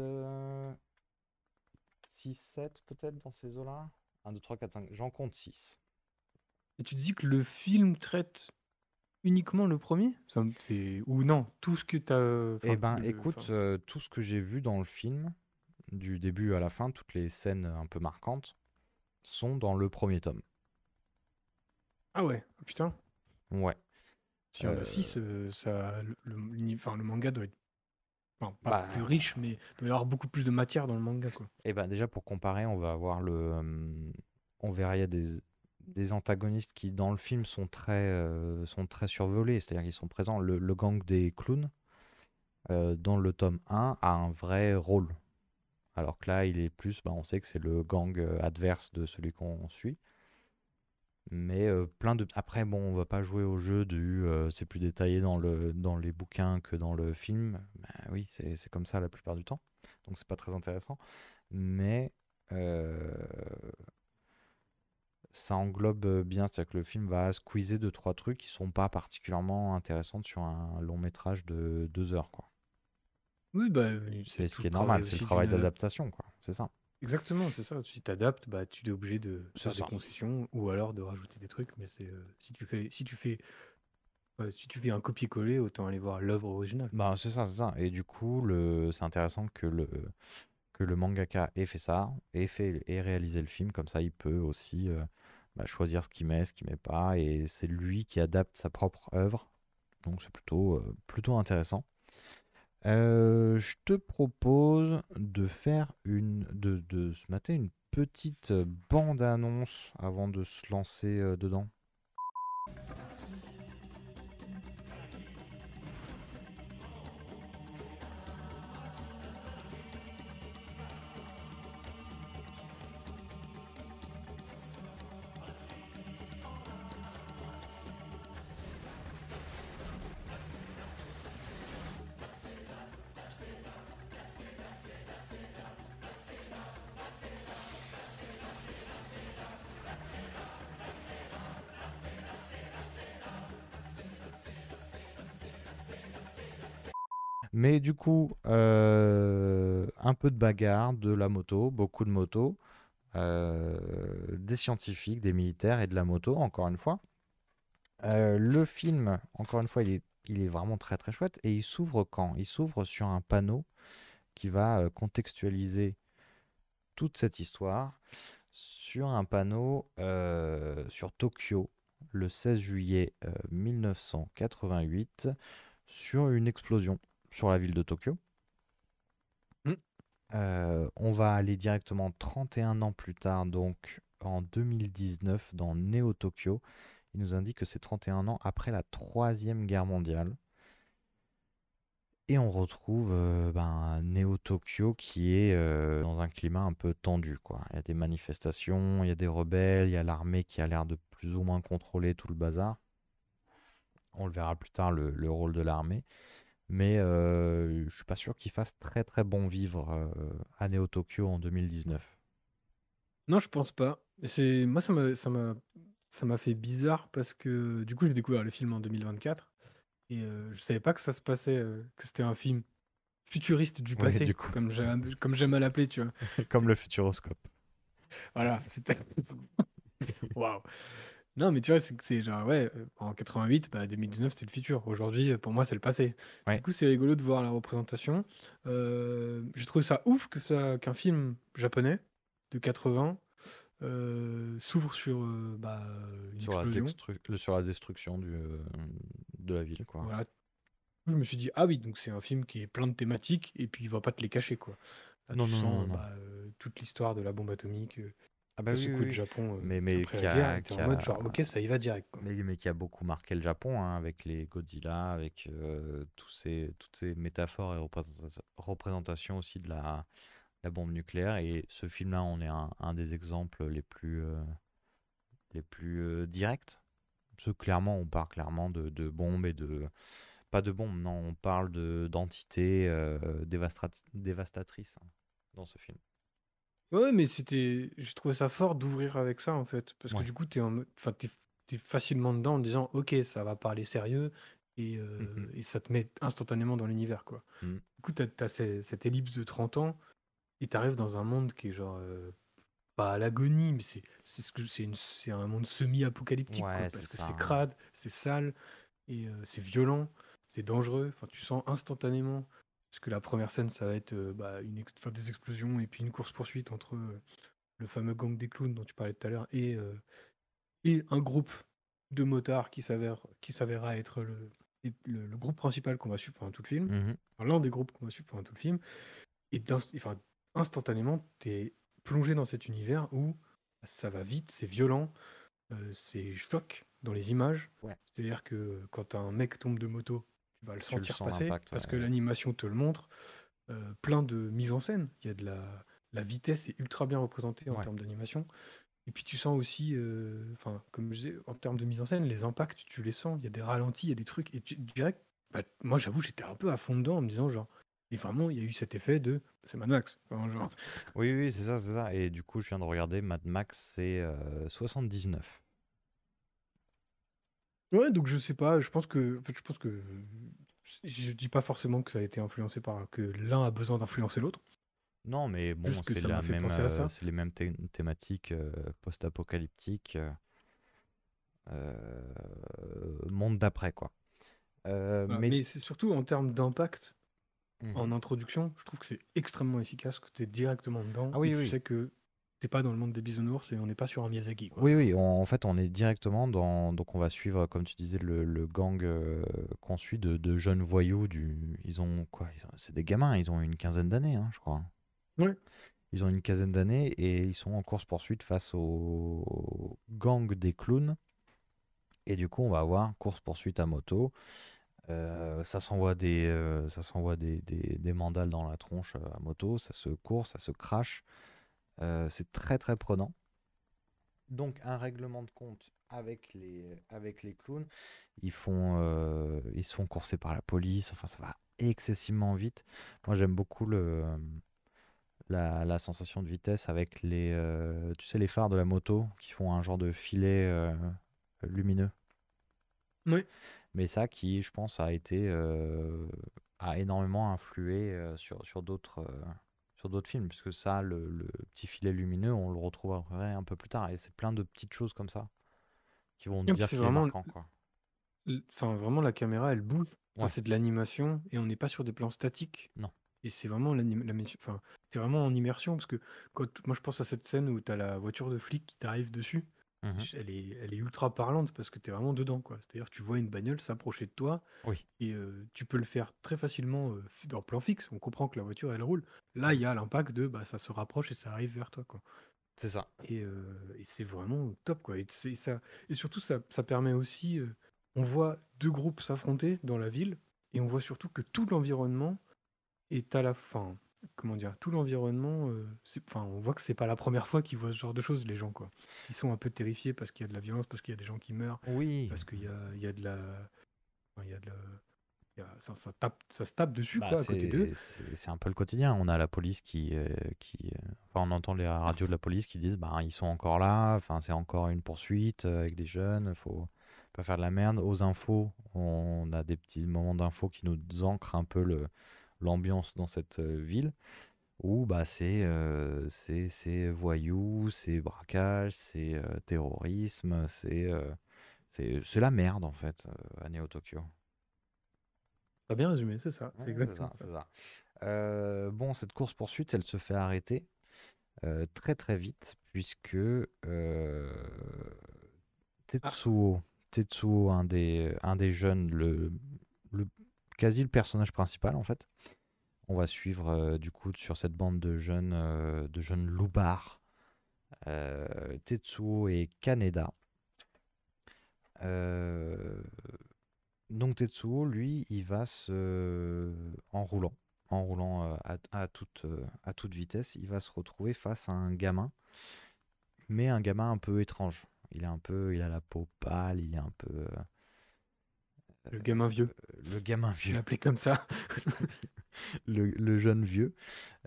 6, 7 peut-être dans ces eaux-là? 1, 2, 3, 4, 5. J'en compte 6. Et tu te dis que le film traite uniquement le premier? Ça me- c'est Ou non, tout ce que tu as... Eh ben, écoute, euh, tout ce que j'ai vu dans le film, du début à la fin, toutes les scènes un peu marquantes, sont dans le premier tome. Ah ouais, oh putain. Ouais. Si on Euh, a 6, ça, le, le, l'uni- enfin, le manga doit être... enfin, pas Bah, plus riche, mais il doit y avoir beaucoup plus de matière dans le manga, quoi. Eh ben, déjà, pour comparer, on va avoir le. hum, on verra, il y a des, des antagonistes qui, dans le film, sont très, euh, sont très survolés, c'est-à-dire qu'ils sont présents. Le, le gang des clowns, euh, dans le tome 1, a un vrai rôle. Alors que là, il est plus, bah, on sait que c'est le gang euh, adverse de celui qu'on suit. Mais euh, plein de. Après, bon, on va pas jouer au jeu du. euh, c'est plus détaillé dans, le, dans les bouquins que dans le film. Bah oui, c'est c'est comme ça la plupart du temps. Donc, c'est pas très intéressant. Mais. euh, ça englobe euh, bien, c'est-à-dire que le film va squeezer deux trois trucs qui sont pas particulièrement intéressants sur un long métrage de deux heures, quoi. Oui, bah, C'est ce tout qui est normal, c'est le aussi travail d'une- d'adaptation, quoi. C'est ça. Exactement, c'est ça. Si tu t'adaptes, bah, tu es obligé de C'est faire ça. des concessions ou alors de rajouter des trucs. Mais c'est euh, si tu fais, si tu fais, si tu fais un copier-coller, autant aller voir l'œuvre originale. Bah, c'est ça, c'est ça. Et du coup, le... c'est intéressant que le... que le mangaka ait fait ça, ait, fait... ait réalisé le film. Comme ça, il peut aussi euh, bah, choisir ce qu'il met, ce qu'il met pas. Et c'est lui qui adapte sa propre œuvre. Donc, c'est plutôt, euh, plutôt intéressant. Euh, je te propose de faire une. de, de se mater une petite bande-annonce avant de se lancer euh, dedans. Euh, un peu de bagarre, de la moto, beaucoup de motos, euh, des scientifiques, des militaires et de la moto, encore une fois. Euh, le film, encore une fois, il est, il est vraiment très très chouette. Et il s'ouvre quand? Il s'ouvre sur un panneau qui va contextualiser toute cette histoire sur un panneau sur Tokyo le 16 juillet euh, 1988 sur une explosion sur la ville de Tokyo. Mm. Euh, on va aller directement 31 ans plus tard, donc en 2019, dans Neo Tokyo. Il nous indique que c'est 31 ans après la Troisième Guerre mondiale. Et on retrouve euh, ben, Neo Tokyo qui est euh, dans un climat un peu tendu. Quoi. Il y a des manifestations, il y a des rebelles, il y a l'armée qui a l'air de plus ou moins contrôler tout le bazar. On le verra plus tard, le, le rôle de l'armée. Mais euh, je suis pas sûr qu'il fasse très très bon vivre euh, à Neo Tokyo en 2019. Non, je pense pas. C'est moi, ça m'a, ça m'a, ça m'a fait bizarre parce que du coup, j'ai découvert le film en 2024 et euh, je savais pas que ça se passait, euh, que c'était un film futuriste du Ouais, passé, du coup. comme j'aime, comme j'aime à l'appeler, tu vois. Comme le Futuroscope. Voilà, c'était. Waouh. Non, mais tu vois, c'est que c'est genre, ouais, euh, en 88, bah, 2019, c'était le futur. Aujourd'hui, euh, pour moi, c'est le passé. Ouais. Du coup, c'est rigolo de voir la représentation. Euh, j'ai trouvé ça ouf que ça, qu'un film japonais de 80 euh, s'ouvre sur euh, bah, une Sur la, explosion. dextru- le- sur la destruction du, euh, de la ville. Quoi. Voilà. Je me suis dit, ah oui, donc c'est un film qui est plein de thématiques et puis il va pas te les cacher, quoi. Là, Non, tu non, sens non. bah, euh, toute l'histoire de la bombe atomique, euh, Ah bah le oui, secouer oui. Japon euh, Mais, mais après qui la a- guerre. et t'es qui en mode, a- genre, ok, ça y va direct. quoi. Mais, mais qui a beaucoup marqué le Japon, hein, avec les Godzilla, avec euh, tous ces, toutes ces métaphores et représenta- représentations aussi de la, la bombe nucléaire. Et ce film-là, on est un, un des exemples les plus, euh, les plus euh, directs. Parce que clairement, on part clairement de, de bombes et de, pas de bombe, non, on parle de d'entités euh, dévastat- dévastatrices hein, dans ce film. Ouais, mais c'était. J'ai trouvé ça fort d'ouvrir avec ça, en fait. Parce que Ouais. du coup, t'es en mode- enfin, facilement dedans en te disant, ok, ça va parler sérieux. Et, Mhm. et ça te met instantanément dans l'univers, quoi. Mhm. Du coup, t'as, t'as ces- cette ellipse de 30 ans et t'arrives dans un monde qui est genre. pas à l'agonie, mais c'est, c'est, ce que, c'est, une- c'est un monde semi-apocalyptique, quoi. Ouais, Parce que ça, c'est hein. crade, c'est sale, et c'est violent, c'est dangereux. Enfin, tu sens instantanément. Parce que la première scène, ça va être euh, bah, une ex- enfin, des explosions et puis une course-poursuite entre euh, le fameux gang des clowns dont tu parlais tout à l'heure et, euh, et un groupe de motards qui s'avère qui s'avérera être le, le, le groupe principal qu'on va suivre pendant tout le film. Mhm. Enfin, l'un des groupes qu'on va suivre pendant tout le film. Et d'inst- enfin, instantanément, tu es plongé dans cet univers où ça va vite, c'est violent, euh, c'est choc dans les images. Ouais. C'est-à-dire que quand un mec tombe de moto, tu vas le sentir passer parce ouais, que l'animation te le montre. Euh, plein de mise en scène. Il y a de la, la vitesse est ultra bien représentée en Ouais. termes d'animation. Et puis tu sens aussi, euh, enfin, comme je disais, en termes de mise en scène, les impacts, tu les sens. Il y a des ralentis, il y a des trucs. Et tu que, bah, moi j'avoue, j'étais un peu à fond dedans en me disant, genre, et vraiment, il y a eu cet effet de, c'est Mad Max. Enfin, genre, Oui, oui, c'est ça, c'est ça. Et du coup, je viens de regarder Mad Max, c'est euh, 79. Ouais, donc je sais pas, je pense que, en fait, je pense que, je dis pas forcément que ça a été influencé par, que l'un a besoin d'influencer l'autre. Non, mais bon, Juste que c'est ça m'a la fait même, penser à euh, c'est les mêmes thé- thématiques euh, post-apocalyptiques, euh, euh, monde d'après, quoi. Euh, Voilà. mais Mais c'est surtout en termes d'impact, Mhm. en introduction, je trouve que c'est extrêmement efficace, que tu es directement dedans. Ah oui, et tu oui. sais que t'es pas dans le monde des bisounours et on n'est pas sur un Miyazaki. Quoi. Oui, oui, on- en fait, on est directement dans. Donc, on va suivre, comme tu disais, le, le gang euh, qu'on suit de, de jeunes voyous. Du... Ils ont quoi ils ont- C'est des gamins, ils ont une quinzaine d'années, hein, je crois. Ouais. Ils ont une quinzaine d'années et ils sont en course-poursuite face au gang des clowns. Et du coup, on va avoir course-poursuite à moto. Euh, ça s'envoie des, euh, ça s'envoie des, des, des mandales dans la tronche euh, à moto. Ça se court, ça se crache. Euh, c'est très, très prenant. Donc un règlement de compte avec les, avec les clowns. Ils, font, euh, ils se font courser par la police. Enfin, ça va excessivement vite. Moi, j'aime beaucoup le, la, la sensation de vitesse avec les, euh, tu sais, les phares de la moto qui font un genre de filet euh, lumineux. Oui. Mais ça qui, je pense, a été euh, a énormément influé euh, sur, sur d'autres euh, sur d'autres films, puisque ça, le, le petit filet lumineux, on le retrouverait un peu plus tard. Et c'est plein de petites choses comme ça qui vont dire qu'il est vraiment- marquant. Quoi. Enfin, vraiment, la caméra, elle bouge. Enfin. C'est de l'animation et on n'est pas sur des plans statiques. Non. Et c'est vraiment Enfin, t'es vraiment en immersion parce que quand moi je pense à cette scène où t'as la voiture de flic qui t'arrive dessus, Mhm. elle est, elle est ultra parlante parce que t'es vraiment dedans, quoi. C'est-à-dire que tu vois une bagnole s'approcher de toi Oui. et euh, tu peux le faire très facilement euh, fi- en plan fixe. On comprend que la voiture elle roule. Là, il y a l'impact de bah, ça se rapproche et ça arrive vers toi, quoi. C'est ça. Et, euh, et c'est vraiment top, quoi. Et, c'est- ça, et surtout, ça, ça permet aussi. euh, on voit deux groupes s'affronter dans la ville, et on voit surtout que tout l'environnement est à la fin. Comment dire Tout l'environnement. euh, c'est- Enfin, on voit que c'est pas la première fois qu'ils voient ce genre de choses, les gens, quoi. Ils sont un peu terrifiés parce qu'il y a de la violence, parce qu'il y a des gens qui meurent, Oui. parce qu'il y a, il y a de la. enfin, il y a de la- il y a- ça, ça tape, ça se tape dessus, Bah, quoi, à côté d'eux. c'est c'est- c'est un peu le quotidien. On a la police qui, euh, qui euh, enfin, on entend les radios de la police qui disent, bah, ils sont encore là. Enfin, c'est encore une poursuite avec des jeunes. Faut pas faire de la merde. Aux infos, on a des petits moments d'infos qui nous ancrent un peu le l'ambiance dans cette euh, ville où bah c'est euh, c'est c'est voyous, c'est braquage, c'est euh, terrorisme, c'est euh, c'est c'est la merde en fait euh, à Tokyo. Pas bien résumé, c'est ça. C'est exactement ça, ça. c'est ça. Euh, bon, cette course-poursuite, elle se fait arrêter euh, très très vite, puisque euh, Tetsuo, Tetsuo, un des, un des jeunes, le, le, quasi le personnage principal en fait, on va suivre euh, du coup sur cette bande de jeunes, euh, jeunes loupards, euh, Tetsuo et Kaneda. Donc Tetsuo, lui, il va se... en roulant, en roulant à, toute, à toute vitesse, il va se retrouver face à un gamin, mais un gamin un peu étrange. Il est un peu, il a la peau pâle, il est un peu, Le gamin vieux. le gamin vieux. l'appelais comme ça. le, le jeune vieux.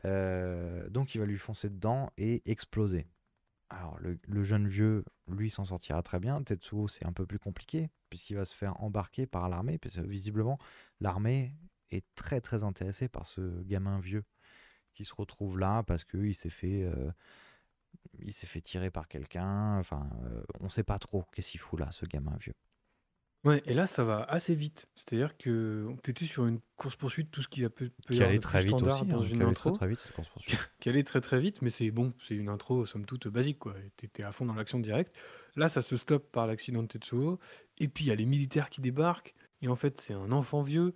Euh, donc il va lui foncer dedans et exploser. Alors le, le jeune vieux, lui, s'en sortira très bien. Tetsuo, c'est un peu plus compliqué, puisqu'il va se faire embarquer par l'armée, parce que visiblement, l'armée est très très intéressée par ce gamin vieux qui se retrouve là parce qu'il s'est fait... euh, il s'est fait tirer par quelqu'un, enfin, euh, on sait pas trop qu'est-ce qu'il fout là, ce gamin vieux. Ouais, et là, ça va assez vite. C'est-à-dire que tu étais sur une course-poursuite, tout ce qui a peut, peut y Qui avoir allait de très vite standard aussi, dans hein, une qui allait intro. très très vite cette course-poursuite. qui allait très très vite, mais c'est bon, c'est une intro somme toute basique quoi. T'étais à fond dans l'action directe. Là, ça se stoppe par l'accident de Tetsuo, et puis il y a les militaires qui débarquent, et en fait, c'est un enfant vieux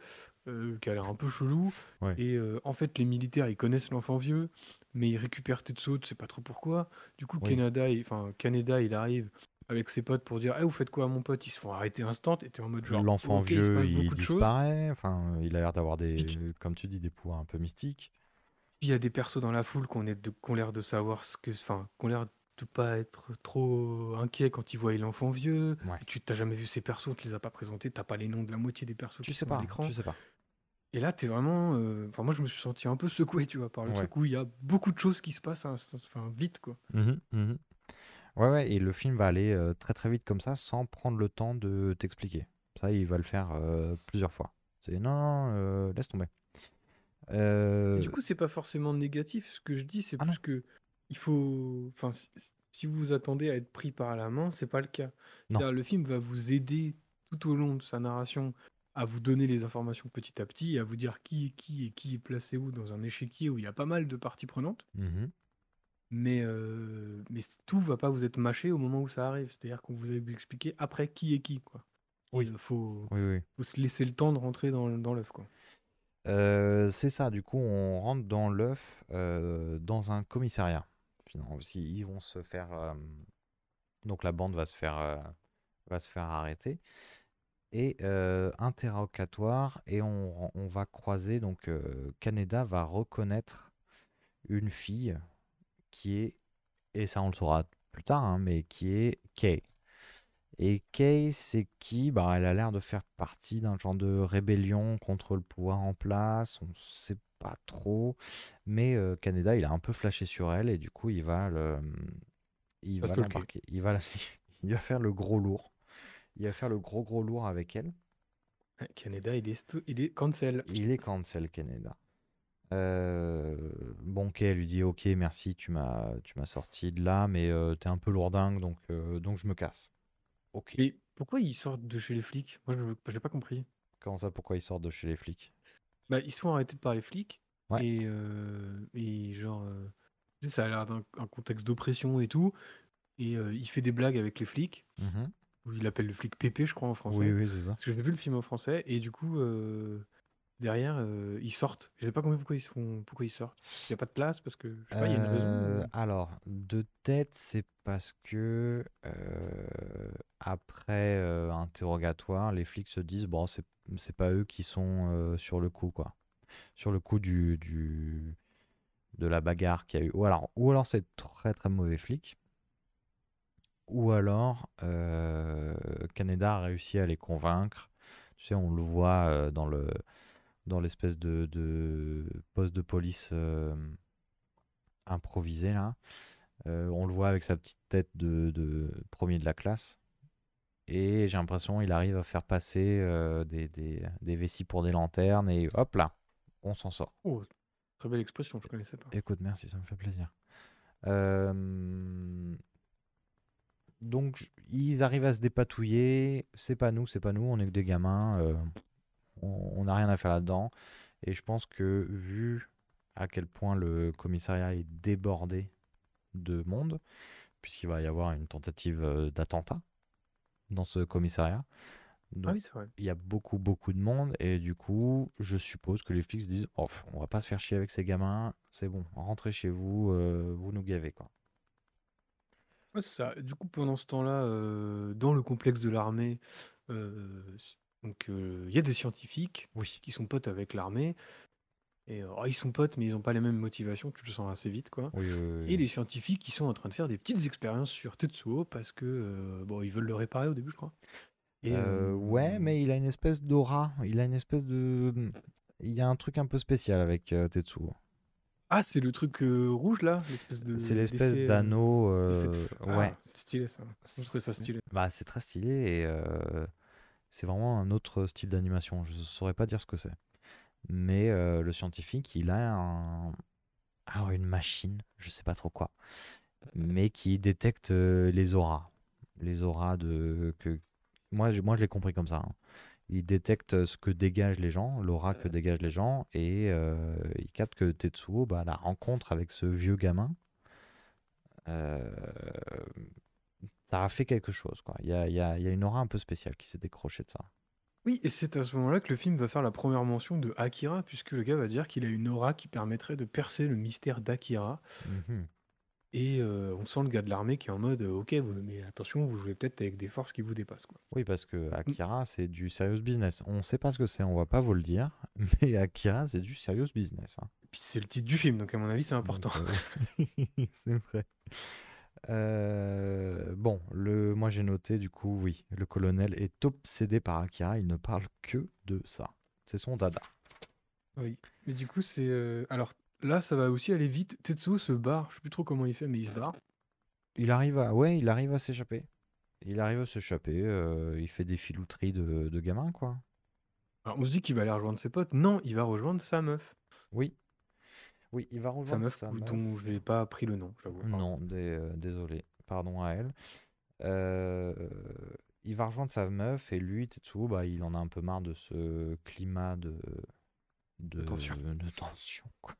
euh, qui a l'air un peu chelou, Ouais. et euh, en fait, les militaires ils connaissent l'enfant vieux, mais ils récupèrent Tetsuo, tu sais pas trop pourquoi. Du coup, Oui. Kaneda, il- enfin Kaneda, il arrive avec ses potes pour dire, Eh, vous faites quoi à mon pote? Ils se font arrêter instant, et t'es en mode genre, L'enfant vieux, il, disparaît. Enfin, il a l'air d'avoir des, tu- comme tu dis, des pouvoirs un peu mystiques. Il y a des persos dans la foule qu'on est de- qu'on l'air de savoir ce que, enfin, qu'on l'air de pas être trop inquiets quand ils voient l'enfant vieux. Ouais. Et tu t'as jamais vu ces persos, tu les as pas présentés, t'as pas les noms de la moitié des persos Tu qui sais sont à pas, l'écran. tu sais pas. Et là, t'es vraiment, euh, enfin, moi, je me suis senti un peu secoué, tu vois, par le Ouais. truc où il y a beaucoup de choses qui se passent, hein, enfin, vite, quoi. Mhm, mhm. Ouais, ouais, et le film va aller euh, très très vite comme ça sans prendre le temps de t'expliquer. Ça, il va le faire euh, plusieurs fois. C'est non, non, euh, laisse tomber. Et Euh, du coup, c'est pas forcément négatif. Ce que je dis, c'est Ah non. plus que il faut, enfin, si, si vous vous attendez à être pris par la main, c'est pas le cas. Non. C'est-à-dire, Le film va vous aider tout au long de sa narration à vous donner les informations petit à petit, et à vous dire qui est qui et qui est placé où dans un échiquier où il y a pas mal de parties prenantes. Mais, euh, mais tout va pas vous être mâché au moment où ça arrive. C'est-à-dire qu'on vous a expliqué après qui est qui, quoi. Oui. Il faut, Oui, oui. faut se laisser le temps de rentrer dans, dans l'œuf. Euh, c'est ça, du coup, on rentre dans l'œuf, euh, dans un commissariat. Finalement, aussi, ils vont se faire. donc la bande va se faire, va se faire arrêter. Et interrogatoire, et on, on va croiser. Donc, Kaneda va reconnaître une fille qui est. Et ça, on le saura plus tard, hein, mais qui est Kay. Et Kay, c'est qui? Bah, elle a l'air de faire partie d'un genre de rébellion contre le pouvoir en place. On sait pas trop. Mais euh, Kaneda, il a un peu flashé sur elle et du coup, il va le, il Va l'embarquer. Il va, la- il va faire le gros lourd. Il va faire le gros gros lourd avec elle. Canada, il est, il est cancel. Il est cancel, Kaneda. Euh, bon, Kay, elle lui dit Ok, merci, tu m'as tu m'as sorti de là, mais euh, t'es un peu lourdingue, donc, euh, donc je me casse. Ok. Mais pourquoi ils sortent de chez les flics? Moi, je n'ai pas compris. Comment ça, pourquoi il sort de chez les flics? Bah, ils se font arrêter par les flics. Ouais. Et, euh, et genre, ça a l'air d'un un contexte d'oppression et tout. Et il fait des blagues avec les flics. Ou il appelle le flic Pépé, je crois, en français. Oui, oui, c'est ça. Parce que j'ai vu le film en français. Et du coup, derrière, euh, ils sortent. J'avais pas compris pourquoi ils, se font, pourquoi ils sortent. Il n'y a pas de place parce que, je sais pas, il y a une raison. Euh, alors, de tête, c'est parce que euh, après interrogatoire, les flics se disent bon, c'est c'est pas eux qui sont sur le coup, quoi. Sur le coup du, du de la bagarre qu'il y a eu. Ou alors, ou alors c'est très très mauvais flic. Ou alors, euh, Canada a réussi à les convaincre. Tu sais, on le voit dans le dans l'espèce de, de poste de police euh, improvisé là. Euh, on le voit avec sa petite tête de, de premier de la classe. Et j'ai l'impression il arrive à faire passer euh, des, des, des vessies pour des lanternes et hop là, on s'en sort. Oh, très belle expression, je connaissais pas. Écoute, merci, ça me fait plaisir. Donc, ils arrivent à se dépatouiller. C'est pas nous, c'est pas nous, on est que des gamins. On n'a rien à faire là-dedans. Et je pense que, vu à quel point le commissariat est débordé de monde, puisqu'il va y avoir une tentative euh, d'attentat dans ce commissariat. Ah Donc, oui, c'est vrai. il y a beaucoup, beaucoup de monde. Et du coup, je suppose que les flics se disent oh, on va pas se faire chier avec ces gamins. C'est bon, rentrez chez vous, euh, vous nous gavez. Quoi. Ouais, c'est ça. Du coup, pendant ce temps-là, euh, dans le complexe de l'armée, euh, donc euh, il y a des scientifiques Oui. qui sont potes avec l'armée. Et euh, oh, ils sont potes, mais ils n'ont pas les mêmes motivations. Tu le sens assez vite, quoi. Oui, oui, oui, Et les scientifiques qui sont en train de faire des petites expériences sur Tetsuo parce que euh, bon, ils veulent le réparer au début, je crois. Et, Euh, euh, ouais, mais il a une espèce d'aura. Il a une espèce de. Il y a un truc un peu spécial avec euh, Tetsuo. Ah, c'est le truc euh, rouge là, l'espèce de. C'est l'espèce euh, d'anneau. de euh, feu. Ah, ouais. c'est stylé ça. Je ça stylé. Bah, c'est très stylé et euh, c'est vraiment un autre style d'animation. Je saurais pas dire ce que c'est. Mais euh, le scientifique, il a un... Alors, une machine, je sais pas trop quoi, mais qui détecte euh, les auras. Les auras de. Que... Moi, je, moi, je l'ai compris comme ça. hein. Il détecte ce que dégagent les gens, l'aura que dégagent les gens, et euh, il capte que Tetsuo, bah, la rencontre avec ce vieux gamin, euh, ça a fait quelque chose. Quoi. Il y a, il y a- il y a une aura un peu spéciale qui s'est décrochée de ça. Oui, et c'est à ce moment-là que le film va faire la première mention de Akira, puisque le gars va dire qu'il a une aura qui permettrait de percer le mystère d'Akira. Mhm. Et euh, on sent le gars de l'armée qui est en mode Ok, vous- mais attention, vous jouez peut-être avec des forces qui vous dépassent. Quoi. Oui, parce que Akira, c'est du serious business. On ne sait pas ce que c'est, on va pas vous le dire, mais Akira, c'est du serious business. hein. Et puis c'est le titre du film, donc à mon avis, c'est important. Euh, c'est vrai. Euh, bon, le, moi j'ai noté du coup, oui, le colonel est obsédé par Akira, il ne parle que de ça. C'est son dada. Oui. Mais du coup, c'est. euh, Alors là, ça va aussi aller vite. Tetsuo se barre, je sais plus trop comment il fait, mais il se barre. Il arrive à, ouais, il arrive à s'échapper. Il arrive à s'échapper, euh, il fait des filouteries de, de gamin, quoi. Alors on se dit qu'il va aller rejoindre ses potes. Non, il va rejoindre sa meuf. Oui. Oui, il va Sa rejoindre meuf, sa meuf. dont je n'ai pas appris le nom, j'avoue. Non, dé- euh, désolé. Pardon à elle. Euh, il va rejoindre sa meuf et lui, Tetsuo, bah, il en a un peu marre de ce climat de, de, tension. de tension, quoi.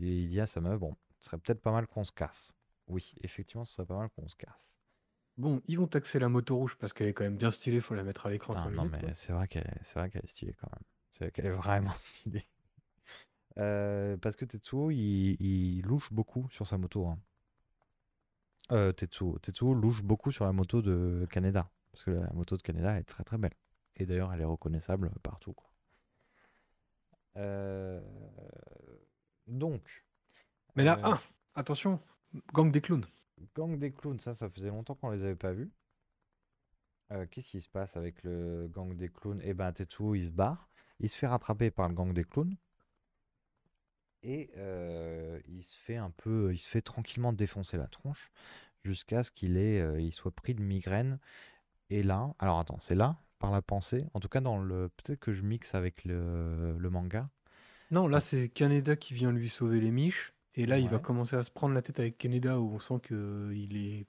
Et il dit à sa meuf, bon, ce serait peut-être pas mal qu'on se casse. Oui, effectivement, ce serait pas mal qu'on se casse. Bon, ils vont taxer la moto rouge parce qu'elle est quand même bien stylée, faut la mettre à l'écran. Putain, cinq non, minutes, mais quoi. c'est vrai qu'elle est, c'est vrai qu'elle est stylée quand même. C'est vrai qu'elle est vraiment stylée. Euh, parce que Tetsuo, il, il louche beaucoup sur sa moto. hein. Euh, Tetsuo. Tetsuo louche beaucoup sur la moto de Canada. Parce que la moto de Canada est très très belle. Et d'ailleurs, elle est reconnaissable partout. quoi. Euh, Donc. Mais là, euh, ah, attention, gang des clowns. Gang des clowns, ça, ça faisait longtemps qu'on les avait pas vus. Qu'est-ce qui se passe avec le gang des clowns? Eh ben, Tetsuo, il se barre. Il se fait rattraper par le gang des clowns. Et euh, il se fait un peu, il se fait tranquillement défoncer la tronche jusqu'à ce qu'il ait, euh, il soit pris de migraine. Et là, alors attends, c'est là, par la pensée, en tout cas dans le, peut-être que je mixe avec le, le manga. Non, là, c'est Canada qui vient lui sauver les miches. Et là, il va commencer à se prendre la tête avec Canada où on sent que il est,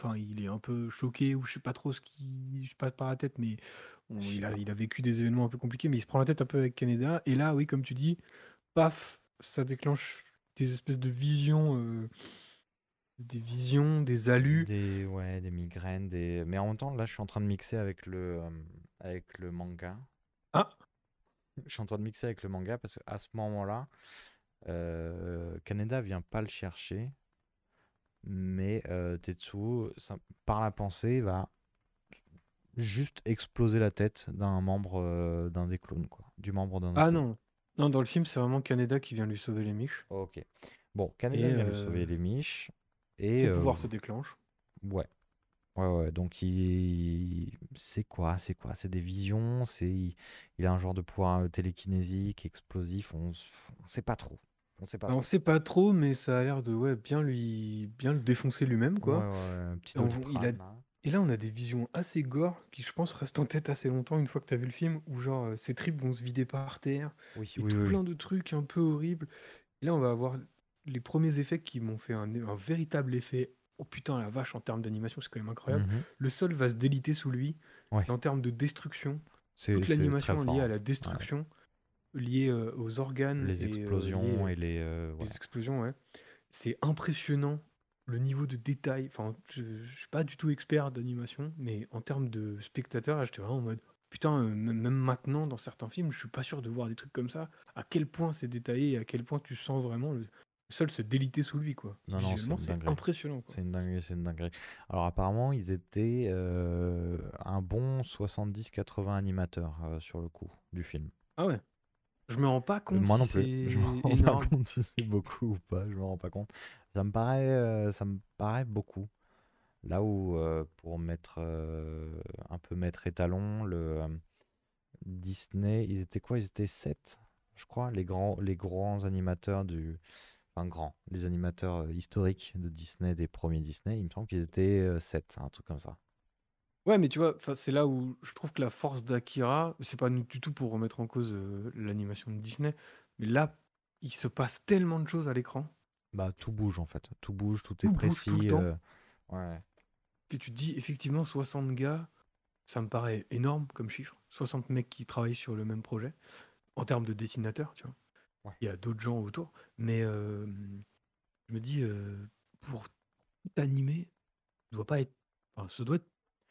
enfin, il est un peu choqué ou je sais pas trop ce qui, je sais pas par la tête, mais on- il a, il a vécu des événements un peu compliqués, mais il se prend la tête un peu avec Canada. Et là, oui, comme tu dis, paf, ça déclenche des espèces de visions, euh, des visions, des alus. Des, ouais, des migraines, des... Mais en même temps, là, je suis en train de mixer avec le, euh, avec le manga. Ah, Je suis en train de mixer avec le manga parce qu'à ce moment-là, euh, Kaneda vient pas le chercher, mais euh, Tetsuo, ça- par la pensée, va juste exploser la tête d'un membre d'un des clones, quoi. Du membre d'un ah non, non, dans le film, c'est vraiment Canada qui vient lui sauver les miches. Ok. Bon, Kaneda Et vient lui euh, sauver les miches. Et ses euh, pouvoirs se déclenchent. Ouais. Ouais, ouais, donc il... c'est quoi? C'est quoi? C'est des visions, c'est il... il a un genre de pouvoir euh, télékinésique, explosif, on, on sait pas trop. On sait pas on trop. sait pas trop, mais ça a l'air de ouais, bien lui, bien le défoncer lui-même, quoi. ouais, un petit on- il a-. et là, on a des visions assez gore qui, je pense, restent en tête assez longtemps une fois que tu as vu le film, où genre euh, ses tripes vont se vider par terre, Oui, et oui, tout oui, plein de trucs un peu horribles. Et là, on va avoir les premiers effets qui m'ont fait un, un véritable effet. Oh putain, la vache, en termes d'animation, c'est quand même incroyable. Mhm. Le sol va se déliter sous lui, Ouais. et en termes de destruction, C'est toute c'est très l'animation fort. liée à la destruction, liée euh, aux organes Les euh, liée, explosions et les. euh, ouais. les explosions, ouais. C'est impressionnant le niveau de détail. Enfin, je, je suis pas du tout expert d'animation, mais en termes de spectateur, j'étais vraiment en mode putain, euh, même maintenant dans certains films, je suis pas sûr de voir des trucs comme ça. À quel point c'est détaillé et à quel point tu sens vraiment le, le sol se déliter sous lui, quoi. Non, non, c'est impressionnant. C'est une dinguerie, c'est une dinguerie. Alors apparemment, ils étaient euh, un bon 70-80 animateurs euh, sur le coup du film. Ah ouais. Je me rends pas compte Moi non si plus. Je me rends énorme. pas compte si c'est beaucoup ou pas. Je me rends pas compte. Ça me paraît, euh, ça me paraît beaucoup. Là où, euh, pour mettre euh, un peu mettre étalon, le Disney, ils étaient quoi? Ils étaient sept, je crois, les grands, animateurs du. Enfin, grands, les animateurs historiques de Disney, des premiers Disney, il me semble qu'ils étaient euh, sept, un truc comme ça. Ouais, mais tu vois, c'est là où je trouve que la force d'Akira, c'est pas du tout pour remettre en cause l'animation de Disney, mais là, il se passe tellement de choses à l'écran Bah, tout bouge en fait. Tout bouge, tout est Tout bouge tout le précis. temps. euh, Ouais. que tu te dis, effectivement, 60 gars, ça me paraît énorme comme chiffre. 60 mecs qui travaillent sur le même projet, en termes de dessinateurs, tu vois. Ouais. Il y a d'autres gens autour, mais euh, je me dis, euh, pour tout animer, ça doit pas être, enfin, ça doit être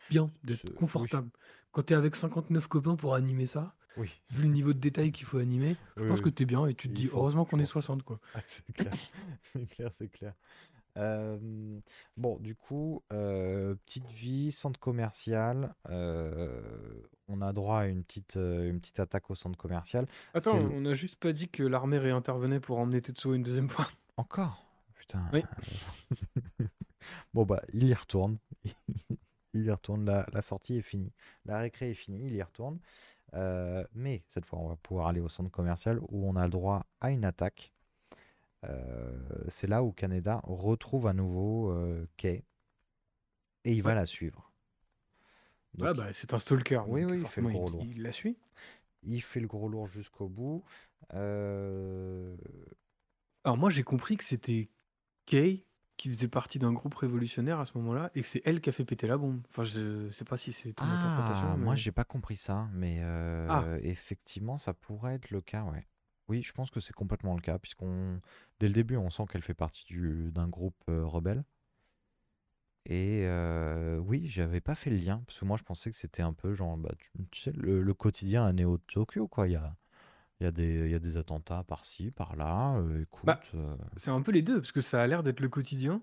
bien, d'être Ce- oui. confortable. Quand tu es avec 59 copains pour animer ça, Oui. vu le niveau de détail qu'il faut animer, je Oui, pense oui. que tu es bien et tu te Il dis, faut, heureusement qu'on est pense. 60, quoi. Ah, c'est clair, c'est clair, c'est clair. Euh, bon, du coup, euh, petite vie, centre commercial. euh, on a droit à une petite, une petite attaque au centre commercial. Attends, C'est on a juste pas dit que l'armée réintervenait pour emmener Tetsuo une deuxième fois. Encore? Putain. Oui. Bon, bah, il y retourne. Il y retourne. La, la sortie est finie. La récré est finie. Il y retourne. Euh, mais cette fois, on va pouvoir aller au centre commercial où on a le droit à une attaque. Euh, c'est là où Canada retrouve à nouveau euh, Kay et il va la suivre. Donc, Ouais, bah, c'est un stalker, Oui, oui, il fait le forcément, gros il, lourd. il la suit. il fait le gros lourd jusqu'au bout. Alors moi, j'ai compris que c'était Kay qui faisait partie d'un groupe révolutionnaire à ce moment-là et que c'est elle qui a fait péter la bombe. Enfin, je sais pas si c'est ton Ah, interprétation, moi mais... j'ai pas compris ça, mais Ah. euh, effectivement ça pourrait être le cas, ouais. Oui, je pense que c'est complètement le cas, puisqu'on dès le début on sent qu'elle fait partie du- d'un groupe euh, rebelle. Et euh, oui, j'avais pas fait le lien, parce que moi je pensais que c'était un peu genre, bah, tu, sais, le, le quotidien à Neo Tokyo, quoi. Il y a, il y a des, il y a des attentats par-ci, par-là. euh, écoute, Bah, euh, C'est un peu les deux, parce que ça a l'air d'être le quotidien,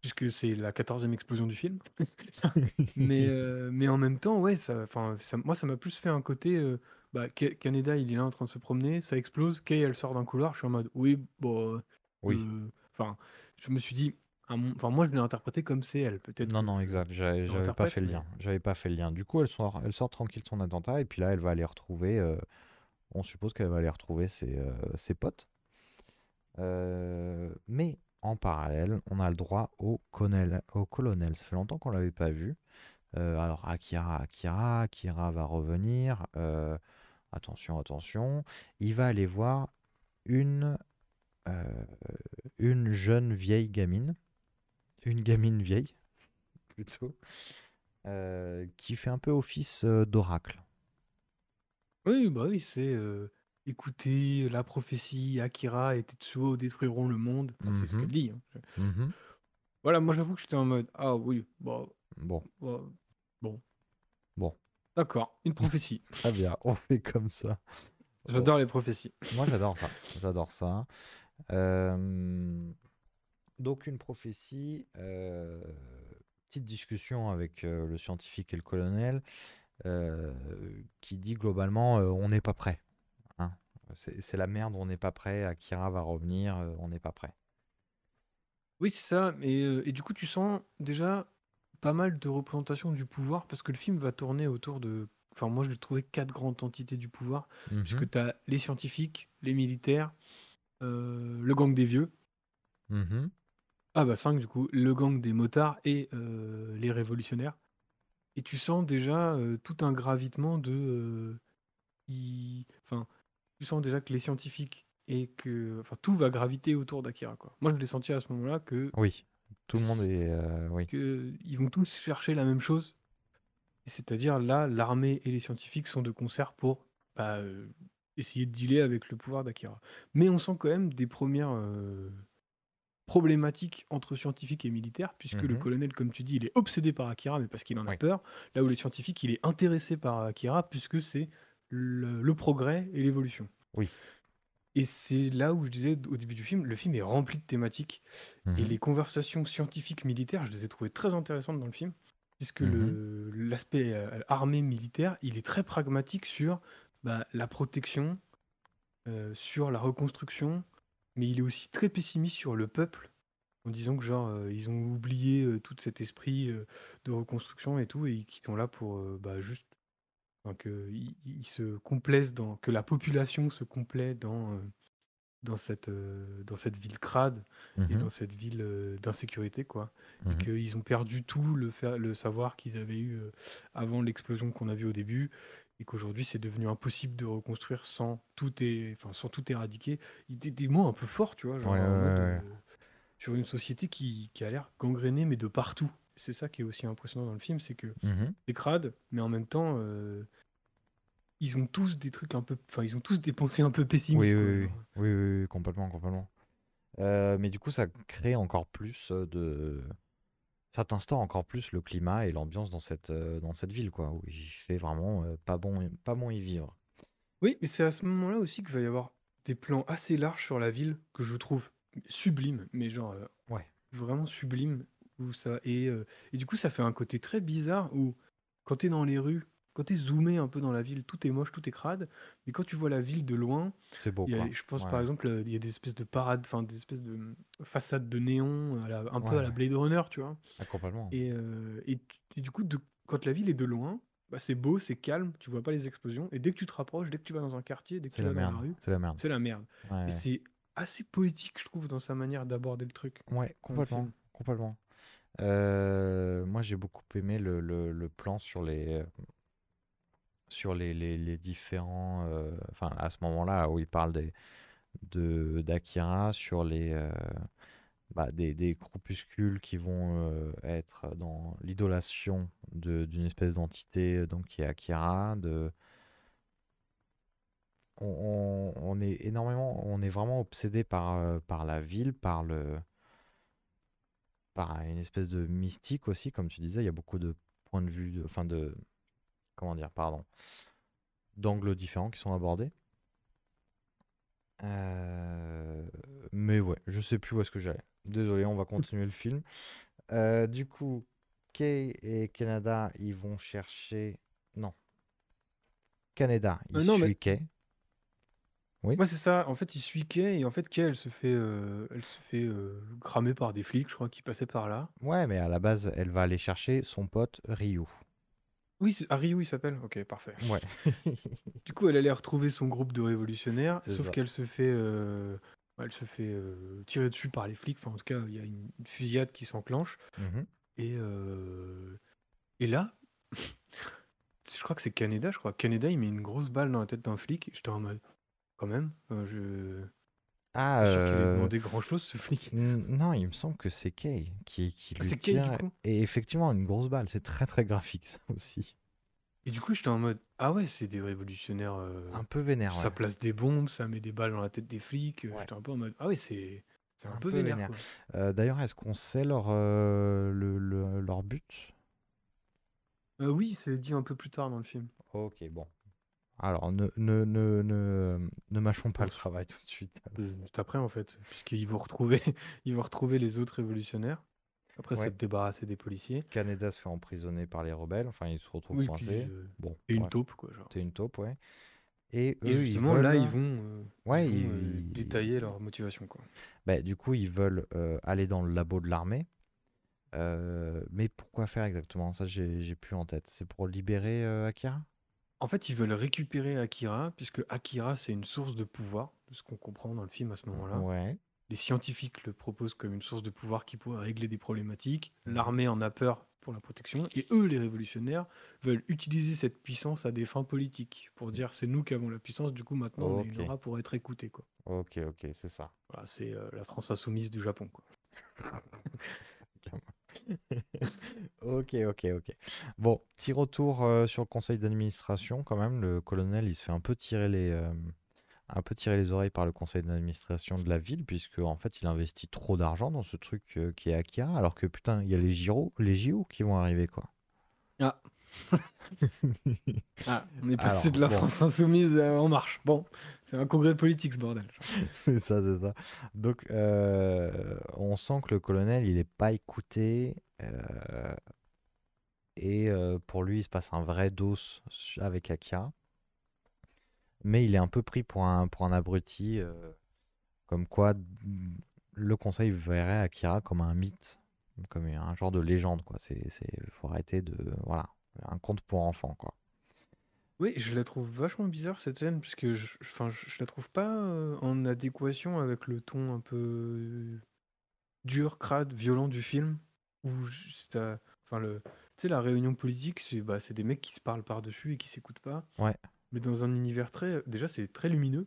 puisque c'est la quatorzième explosion du film. mais, euh, mais en même temps, ouais, ça, enfin, ça, moi, ça m'a plus fait un côté... euh, bah, Ka- Canada, il est là en train de se promener, ça explose, Kay, elle sort d'un couloir, je suis en mode, oui, bon... oui. euh, Enfin, je me suis dit... à mon- Enfin, moi, je l'ai interprété comme c'est elle, peut-être Non, que non, exact. J'avais pas fait le mais- lien. J'avais pas fait le lien. Du coup, elle sort, elle sort tranquille de son attentat et puis là, elle va aller retrouver. euh, on suppose qu'elle va aller retrouver ses, euh, potes. Euh, mais en parallèle, on a le droit au colonel. Au colonel. Ça fait longtemps qu'on l'avait pas vu. Euh, alors, Akira, Akira, Akira va revenir. Attention, attention. Il va aller voir une, une jeune vieille gamine. Une gamine vieille, plutôt. qui fait un peu office d'oracle. Oui, bah oui, c'est euh, écoutez la prophétie, Akira et Tetsuo détruiront le monde. Enfin, c'est ce Mhm. qu'elle dit. hein. Mhm. Voilà, moi j'avoue que j'étais en mode ah oui, bah, Bon, bah, bon, bon, d'accord, une prophétie. très bien, on fait comme ça. J'adore les prophéties. Moi, j'adore ça. J'adore ça. Donc, une prophétie. petite discussion avec le scientifique et le colonel qui dit globalement euh, on n'est pas prêt. hein. C'est la merde, on n'est pas prêt. Akira va revenir, euh, on n'est pas prêt. Oui, c'est ça. Et, euh, et du coup, tu sens déjà pas mal de représentations du pouvoir parce que le film va tourner autour de. Enfin, moi, je l'ai trouvé quatre grandes entités du pouvoir, Mhm. puisque tu as les scientifiques, les militaires, euh, le gang des vieux. Mhm. Ah bah 5 du coup, le gang des motards et euh, les révolutionnaires. Et tu sens déjà euh, tout un gravitement de... euh, Enfin, tu sens déjà que les scientifiques et que... Enfin, tout va graviter autour d'Akira, quoi. Moi, je l'ai senti à ce moment-là que, Oui, tout le monde est. euh, oui. que ils vont tous chercher la même chose. C'est-à-dire, là, l'armée et les scientifiques sont de concert pour bah, euh, essayer de dealer avec le pouvoir d'Akira. Mais on sent quand même des premières... euh, problématique entre scientifiques et militaires, puisque le Mhm. colonel, comme tu dis, il est obsédé par Akira, mais parce qu'il en a Oui. peur, là où le scientifique, il est intéressé par Akira, puisque c'est le, le progrès et l'évolution. Oui. Et c'est là où je disais au début du film, le film est rempli de thématiques, et Mhm. les conversations scientifiques militaires, je les ai trouvées très intéressantes dans le film, puisque Mhm. l'aspect euh, armé militaire, il est très pragmatique sur bah, la protection, euh, sur la reconstruction, mais il est aussi très pessimiste sur le peuple en disant que genre euh, ils ont oublié euh, tout cet esprit euh, de reconstruction et tout et qui sont là pour bah, juste enfin, que ils, ils se complaisent dans que la population se complaît dans dans cette dans cette ville crade et Mhm, dans cette ville d'insécurité quoi et mhm. qu'ils ont perdu tout le fa- le savoir qu'ils avaient eu avant l'explosion qu'on a vue au début et qu'aujourd'hui c'est devenu impossible de reconstruire sans tout est enfin sans tout éradiquer il était des mots un peu forts tu vois genre Ouais, en ouais, mode ouais, euh, sur une société qui, qui a l'air gangrénée, mais de partout. C'est ça qui est aussi impressionnant dans le film, c'est que Mhm. c'est crade, mais en même temps, euh, ils ont tous des trucs un peu. Enfin, ils ont tous des pensées un peu pessimistes. oui, oui, oui, oui, oui, complètement, complètement. Euh, mais du coup, ça crée encore plus de... Ça t'instaure encore plus le climat et l'ambiance dans cette, dans cette ville, quoi, où il fait vraiment pas bon, pas bon y vivre. Oui, mais c'est à ce moment-là aussi qu'il va y avoir des plans assez larges sur la ville que je trouve sublimes, mais genre Ouais. vraiment sublimes. Où ça, et, et du coup, ça fait un côté très bizarre où quand tu es dans les rues, quand tu es zoomé un peu dans la ville, tout est moche, tout est crade, mais quand tu vois la ville de loin, C'est beau, Il y a- quoi. je pense Ouais. par exemple, il y a des espèces de parades, enfin des espèces de hum, façades de néon, à la- un peu à la. Blade Runner, tu vois. Ah, complètement. Et, euh, et, du coup, de- quand la ville est de loin, bah, c'est beau, c'est calme, tu vois pas les explosions. Et dès que tu te rapproches, dès que tu vas dans un quartier, dès que C'est tu la vas dans la merde. rue, C'est la merde. c'est la merde. Ouais, Et c'est assez poétique, je trouve, dans sa manière d'aborder le truc. ouais, complètement, complètement. Euh, moi, j'ai beaucoup aimé le, le- le plan sur les, sur les, les, différents. euh, Enfin, à ce moment-là, où il parle des, de d'Akira sur les euh, bah, des, des groupuscules qui vont euh, être dans l'idolation de- d'une espèce d'entité donc qui est Akira de on, on- est énormément on est vraiment obsédé par par la ville par le par une espèce de mystique aussi comme tu disais il y a beaucoup de points de vue enfin de comment dire pardon d'angles différents qui sont abordés euh, mais ouais, je sais plus où est-ce que j'allais. Désolé, on va continuer le film. Euh, du coup, Kay et Canada, ils vont chercher. Non. Canada, il Euh, non, mais- suit Kay. Oui. Moi, c'est ça. En fait, il suit Kay, et en fait, Kay, elle se fait, euh, elle se fait euh, cramer par des flics, je crois, qui passaient par là. Ouais, mais à la base, elle va aller chercher son pote Ryu. Oui, c'est- Harry, oui, il s'appelle. Ok, parfait. Ouais. Du coup, elle allait retrouver son groupe de révolutionnaires, C'est sauf ça. qu'elle se fait, euh, elle se fait euh, tirer dessus par les flics. Enfin, en tout cas, il y a une, une fusillade qui s'enclenche. Mhm. Et, euh, et là, je crois que c'est Canada, je crois. Canada, il met une grosse balle dans la tête d'un flic. J'étais en mode, quand même, je Ah, je suis sûr qu'il a euh, demandé grand chose, ce flic. n- non, il me semble que c'est Kay qui, qui Ah, lui c'est Kay, du coup? Et effectivement, une grosse balle. C'est très très graphique ça aussi. Et du coup, j'étais en mode, ah ouais, c'est des révolutionnaires. euh, Un peu vénère. ça place des bombes, ça met des balles dans la tête des flics. Ouais. J'étais un peu en mode, ah ouais, c'est c'est un, Un peu peu vénère. vénère. quoi. Euh, D'ailleurs, est-ce qu'on sait leur, euh, le- le- leur but? Euh, oui, c'est dit un peu plus tard dans le film. Ok, bon. Alors, ne, ne, ne, ne, ne mâchons pas le travail tout de suite. Juste après, en fait, puisqu'ils vont retrouver, ils vont retrouver les autres révolutionnaires. Après, Ouais. c'est de débarrasser des policiers. Canada se fait emprisonner par les rebelles, enfin, il se retrouve Oui, puis, coincé. euh, Bon, et une taupe, quoi. T'es une taupe, ouais. Et eux, Et ils justement, là, ils vont, euh, Ouais, ils vont, euh, ils- détailler leur motivation, quoi. Bah, du coup, ils veulent euh, aller dans le labo de l'armée. Mais pourquoi faire exactement? Ça, j'ai plus en tête. C'est pour libérer Akira? En fait, ils veulent récupérer Akira, puisque Akira, c'est une source de pouvoir, de ce qu'on comprend dans le film à ce moment-là. Ouais. Les scientifiques le proposent comme une source de pouvoir qui pourrait régler des problématiques. Mhm. L'armée en a peur pour la protection. Et eux, les révolutionnaires, veulent utiliser cette puissance à des fins politiques. Pour dire, c'est nous qui avons la puissance, du coup, maintenant, on a une aura pour être écoutés. Quoi. Ok, ok, c'est ça. Voilà, c'est euh, la France insoumise du Japon. Quoi. Ok, ok, ok. Bon, petit retour euh, sur le conseil d'administration quand même. Le colonel, il se fait un peu tirer les, euh, un peu tirer les oreilles par le conseil d'administration de la ville, puisque en fait, il investit trop d'argent dans ce truc euh, qui est Akira, alors que putain, il y a les JO, les JO qui vont arriver, quoi. Ah. Ah, on est passé Alors, de la bon. France insoumise euh, en marche. Bon, c'est un congrès politique, ce bordel. C'est ça, c'est ça. Donc, euh, on sent que le colonel, il n'est pas écouté. euh, et euh, pour lui, il se passe un vrai dos avec Akira. Mais il est un peu pris pour un, pour un abruti. comme quoi, mm, le conseil verrait Akira comme un mythe, comme un genre de légende, quoi. C'est, faut arrêter de, voilà, un conte pour enfants, quoi. Oui, je la trouve vachement bizarre cette scène, puisque je, je- enfin, je, je la trouve pas euh, en adéquation avec le ton un peu dur, crade, violent du film. Où t'as- enfin, le, tu sais, la réunion politique, c'est bah, c'est des mecs qui se parlent par-dessus et qui s'écoutent pas. Ouais. Mais dans un univers très. Déjà, c'est très lumineux.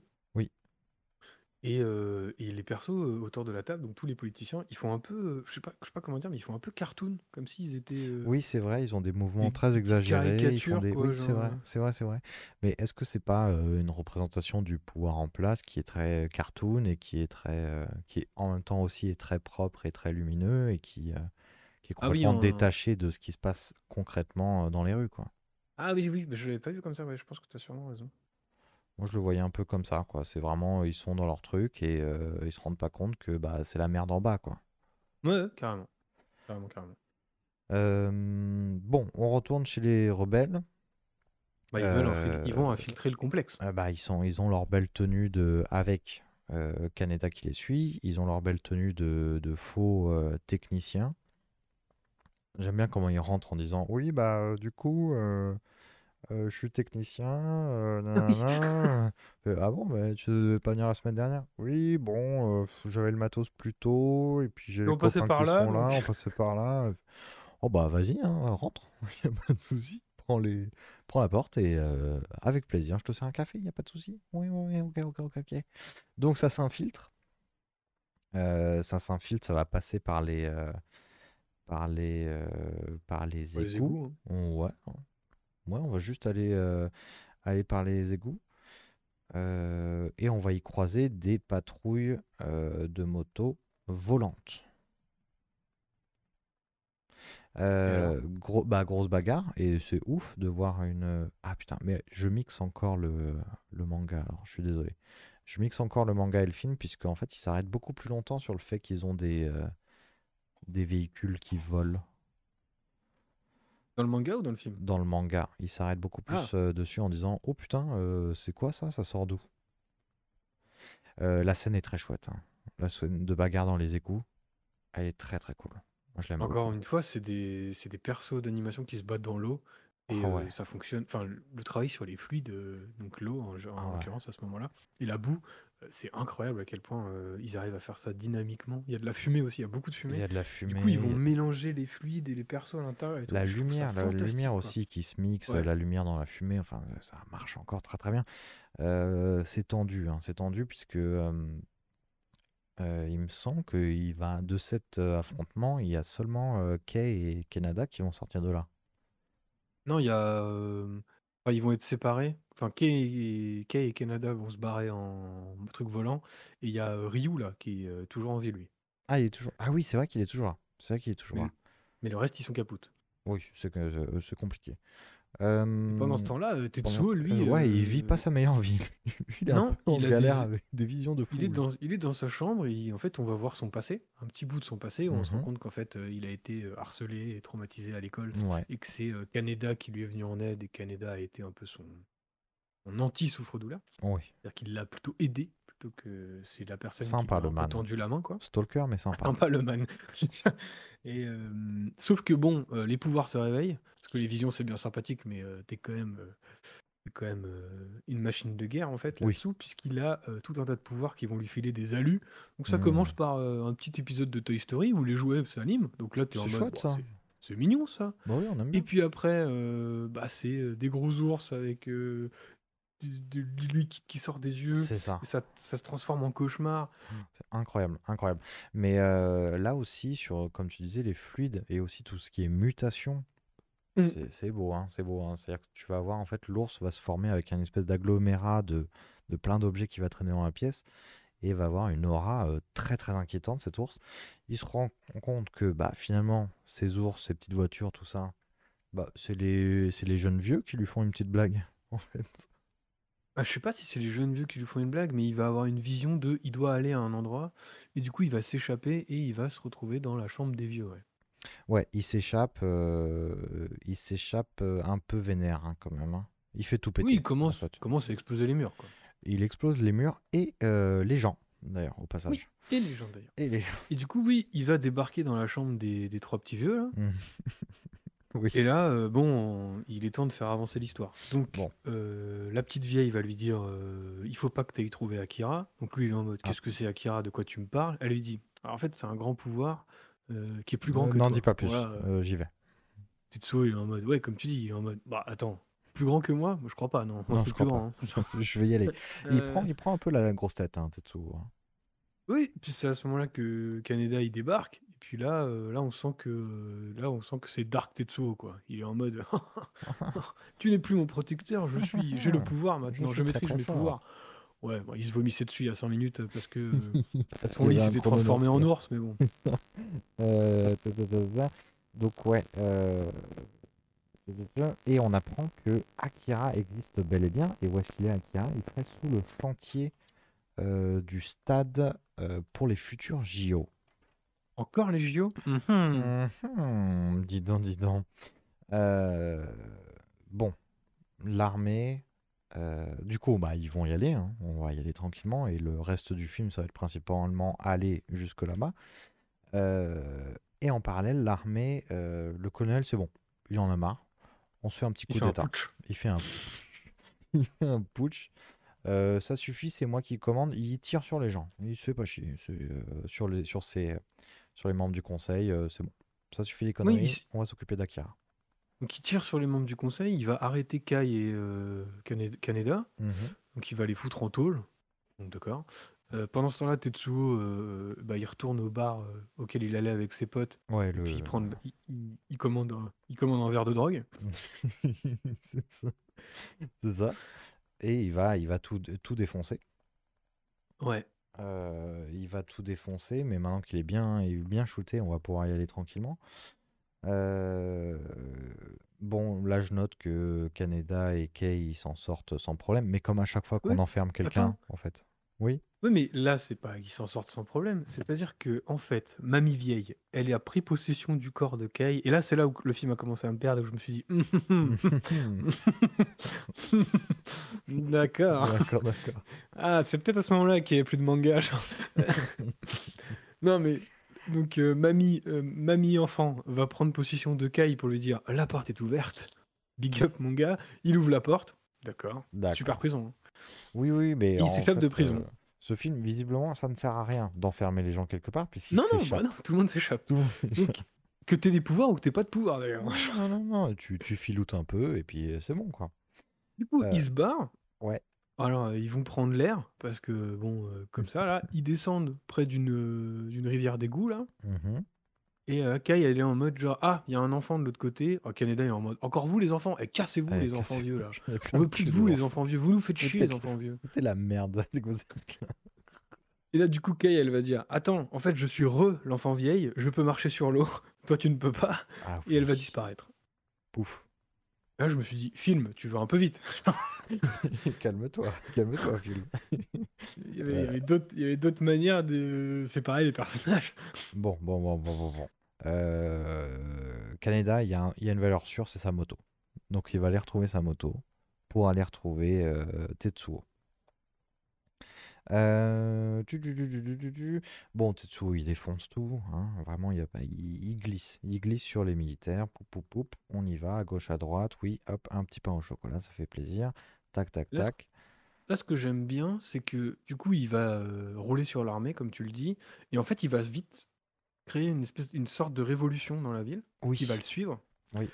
Et, euh, et les persos euh, autour de la table, donc tous les politiciens, ils font un peu. euh, je sais pas, je sais pas comment dire, mais ils font un peu cartoon, comme s'ils étaient. Oui, c'est vrai, ils ont des mouvements des très petites exagérés. Ils font caricatures, des... quoi, Oui, c'est genre, vrai, c'est vrai, c'est vrai. Mais est-ce que c'est pas une représentation du pouvoir en place qui est très cartoon et qui est très, qui est en même temps aussi est très propre et très lumineux et qui, qui est Ah oui, complètement en- détaché de ce qui se passe concrètement dans les rues, quoi? Ah oui, oui, mais je l'avais pas vu comme ça, ouais, je pense que tu as sûrement raison. Moi, je le voyais un peu comme ça, quoi. C'est vraiment, ils sont dans leur truc et euh, ils se rendent pas compte que bah, c'est la merde en bas, quoi. Ouais, carrément. Carrément, carrément. Euh, bon, on retourne chez les rebelles. Bah, ils, veulent infil- ils vont Euh, infiltrer le complexe. Euh, bah, ils, sont, ils ont leur belle tenue de, avec euh, Kaneda qui les suit. Ils ont leur belle tenue de, de faux euh, techniciens. J'aime bien comment ils rentrent en disant Oui, bah, euh, du coup, euh, euh, je suis technicien. euh, nanana. Euh, ah bon, bah, tu devais pas venir la semaine dernière? Oui, bon, euh, j'avais le matos plus tôt. Et puis j'ai les on passait copains par qui là, sont là. donc. On passait par là. Oh, bah, vas-y, hein, rentre. Il a pas de souci. Prends, les... Prends la porte et euh, avec plaisir, je te sers un café, il a pas de souci. Oui, oui, oui, ok, ok, ok, ok. Donc ça s'infiltre. Euh, ça s'infiltre, ça va passer par les, euh, par les, euh, par les les égouts. égouts, hein. On- ouais, ouais, on va juste aller, euh, aller par les égouts. Euh, et on va y croiser des patrouilles euh, de motos volantes. Euh, gros, bah, grosse bagarre et c'est ouf de voir une. Ah putain, mais je mixe encore le, le manga. Alors, je suis désolé. Je mixe encore le manga et le film puisque en fait, ils s'arrêtent beaucoup plus longtemps sur le fait qu'ils ont des euh, des véhicules qui volent Dans le manga ou dans le film? Dans le manga. Ils s'arrêtent beaucoup plus Ah. euh, dessus en disant oh putain, euh, c'est quoi ça? Ça sort d'où? Euh, La scène est très chouette. hein. La scène de bagarre dans les égouts, elle est très très cool. Moi, je l'aime Encore beaucoup. une fois, c'est des, c'est des persos d'animation qui se battent dans l'eau. Et Ah euh, ça fonctionne. Enfin, le le travail sur les fluides, euh, donc l'eau en, en Ah ouais. l'occurrence à ce moment-là, et la boue, c'est incroyable à quel point euh, ils arrivent à faire ça dynamiquement. Il y a de la fumée aussi, il y a beaucoup de Il fumée. y a de la Du fumée. coup, ils vont mélanger les fluides et les persos à l'intérieur. et tout. La Je lumière, la lumière aussi qui se mixe, Ouais. la lumière dans la fumée, enfin euh, ça marche encore très très bien. Euh, c'est tendu, hein, c'est tendu puisque euh, euh, il me semble va de cet euh, affrontement, il y a seulement euh, Kay et Kanada qui vont sortir de là. Non, il y a. euh, enfin, ils vont être séparés. Enfin, Kei et, Canada vont se barrer en truc volant. Et il y a euh, Ryu, là, qui est euh, toujours en vie, lui. Ah, il est toujours. Ah oui, c'est vrai qu'il est toujours là. C'est vrai qu'il est toujours Mais, là. mais le reste, ils sont capoutes. Oui, c'est euh, c'est compliqué. Pendant ce Euh, temps-là, euh, Tetsuo, lui. euh, ouais, il vit euh, pas sa meilleure vie. Il est un Non, peu en il a galère des- avec des visions de fou. Il est, dans, il est dans sa chambre et en fait on va voir son passé, un petit bout de son passé, où on se rend compte qu'en fait euh, il a été euh, harcelé et traumatisé à l'école Ouais. et que c'est euh, Kaneda qui lui est venu en aide et Kaneda a été un peu son, son anti-souffre-douleur. Oui. C'est-à-dire qu'il l'a plutôt aidé plutôt que c'est la personne Sympa, qui a tendu la main quoi. Stalker, mais sympa. Le man. et, euh, sauf que bon, euh, les pouvoirs se réveillent, parce que les visions c'est bien sympathique, mais euh, t'es quand même, euh, t'es quand même une machine de guerre en fait Oui. là-dessous, puisqu'il a tout un tas de pouvoirs qui vont lui filer des alus. Donc ça Hmm. commence par un petit épisode de Toy Story où les jouets s'animent. Donc là t'es en C'est mode, chouette, ça. c'est- mignon ça. Bah oui, on aime Et puis après, euh, bah, c'est des gros ours avec euh, du liquide qui sort des yeux. C'est ça. Et ça, ça se transforme en cauchemar. C'est incroyable, incroyable. Mais euh, là aussi, sur, comme tu disais, les fluides et aussi tout ce qui est mutation, Mm. c'est c'est beau, hein, c'est beau. hein. C'est-à-dire que tu vas voir, en fait, l'ours va se former avec un espèce d'agglomérat de, de plein d'objets qui va traîner dans la pièce et va avoir une aura euh, très très inquiétante, cet ours. Il se rend compte que bah, finalement, ces ours, ces petites voitures, tout ça, bah, c'est les, c'est les jeunes vieux qui lui font une petite blague, en fait. Ah, je sais pas si c'est les jeunes vieux qui lui font une blague, mais il va avoir une vision de il doit aller à un endroit et du coup il va s'échapper et il va se retrouver dans la chambre des vieux. Ouais. Ouais, il s'échappe, euh, il s'échappe euh, un peu vénère hein, quand même. hein. Il fait tout péter. Oui, il en commence, fait. commence à exploser les murs. Quoi. Il explose les murs et euh, les gens. d'ailleurs, au passage. Et les gens d'ailleurs. Et les... Et du coup, oui, il va débarquer dans la chambre des, des trois petits vieux, là. Mm. oui. Et là, euh, bon, il est temps de faire avancer l'histoire. Donc, Bon. euh, la petite vieille va lui dire euh, Il faut pas que tu ailles trouver Akira. Donc, lui, il est en mode Ah. Qu'est-ce que c'est Akira De quoi tu me parles? Elle lui dit Alors, En fait, c'est un grand pouvoir euh, qui est plus grand Euh, que N'en toi. dis pas plus, Voilà, euh, j'y vais. Tetsuo, il est en mode Ouais, comme tu dis, il est en mode Bah, attends, plus grand que moi? Je crois pas, non. Moi, Non, je je suis plus crois grand. hein. Je vais y aller. Il, Euh, prend, il prend un peu la grosse tête, hein, Tetsuo. hein. Oui, puis c'est à ce moment-là que Kaneda il débarque. Et puis là, euh, là on sent que là on sent que c'est Dark Tetsuo quoi. Il est en mode tu n'es plus mon protecteur, je suis, j'ai le pouvoir maintenant, Je je, suis très, maîtrise très mes fort. pouvoirs. Ouais, bon, il se vomissait dessus il y a 5 minutes euh, parce que euh, Parce son qu'il y lit avait un s'était transformé en ours, mais bon. Euh, ta, ta, ta, ta. Donc ouais. euh, Et on apprend que Akira existe bel et bien. Et où est-ce qu'il est Akira? Il serait sous le chantier euh, du stade euh, pour les futurs JO. Encore les JO? Mhm, dis donc, dis donc. Euh, bon, l'armée. euh, du coup, bah, ils vont y aller. hein, On va y aller tranquillement. Et le reste du film, ça va être principalement aller jusque là-bas. Euh, et en parallèle, l'armée, euh, le colonel, c'est bon. Il en a marre. On se fait un petit Il coup fait un d'état. putsch. Il fait un, il fait un putsch. Euh, ça suffit, c'est moi qui commande. Il tire sur les gens. Il se fait pas chier. C'est, euh, sur, les, sur, ses, sur les membres du conseil, euh, c'est bon. Ça suffit les conneries. il On va s'occuper d'Akira. Donc il tire sur les membres du conseil, il va arrêter Kai et euh, Kane- Kaneda. Donc il va les foutre en tôle. Donc d'accord. Euh, pendant ce temps-là, Tetsuo, euh, bah, il retourne au bar euh, auquel il allait avec ses potes. Ouais, le. puis il, prend, il, il- il commande un, il commande un verre de drogue. c'est ça. C'est ça. Et il va, il va tout, tout défoncer. Ouais. Euh, il va tout défoncer, mais maintenant qu'il est bien, il est bien shooté, on va pouvoir y aller tranquillement. Euh, bon, là je note que Kaneda et ils s'en sortent sans problème, mais comme à chaque fois qu'on enferme quelqu'un, en fait. Oui, Oui, mais là, c'est pas qu'ils s'en sortent sans problème. C'est-à-dire que, en fait, Mamie Vieille, elle a pris possession du corps de Kai. Et là, c'est là où le film a commencé à me perdre, où je me suis dit. D'accord. d'accord, d'accord. Ah, c'est peut-être à ce moment-là qu'il n'y avait plus de manga. genre. non, mais donc euh, mamie, euh, mamie enfant va prendre possession de Kai pour lui dire la porte est ouverte. Big up mon gars. Il ouvre la porte. D'accord. D'accord. Super prison. hein. Oui, oui, mais. Il s'échappe de prison. euh, ce film, visiblement, ça ne sert à rien d'enfermer les gens quelque part, puisqu'ils Non, non, bah non, tout le monde s'échappe. Tout le monde s'échappe. Que t'aies des pouvoirs ou que t'aies pas de pouvoir d'ailleurs. Non, non, non, tu, tu filoutes un peu et puis euh, c'est bon, quoi. Du coup, Euh, ils se barrent. ouais. Alors, euh, ils vont prendre l'air parce que, bon, euh, comme ça, là, ils descendent près d'une rivière d'égout, là. Mhm. Et euh, Kai, elle est en mode genre, ah, il y a un enfant de l'autre côté. Oh, Canada est en mode, encore vous les enfants, et cassez-vous Allez, les enfants vieux là. On veut plus de vous les enfants vieux, vous nous faites chier les enfants vieux. C'était la merde dès que vous êtes là. Et là, du coup, Kai, elle va dire, attends, en fait, je suis re l'enfant vieille, je peux marcher sur l'eau, toi tu ne peux pas, Ah et elle va disparaître. Pouf. Là, je me suis dit, film, tu vas un peu vite. calme-toi, calme-toi, Phil. Il y avait, il y avait d'autres- il y avait d'autres manières de séparer les personnages. Bon, bon, bon, bon, bon, bon. Euh, Canada, il y, a un- il y a une valeur sûre, c'est sa moto. Donc il va aller retrouver sa moto pour aller retrouver euh, Tetsuo. Euh, tu, tu, tu. Bon, Tetsuo, il défonce tout. hein. Vraiment, il, y a pas, il, il glisse. Il glisse sur les militaires. Poup, poup, poup. On y va, à gauche, à droite. Oui, hop, un petit pain au chocolat, ça fait plaisir. Tac, tac, Là, ce- tac. Là, ce que j'aime bien, c'est que du coup, il va euh, rouler sur l'armée, comme tu le dis, et en fait, il va vite créer une espèce, une sorte de révolution dans la ville, Oui. qui va le suivre. Oui.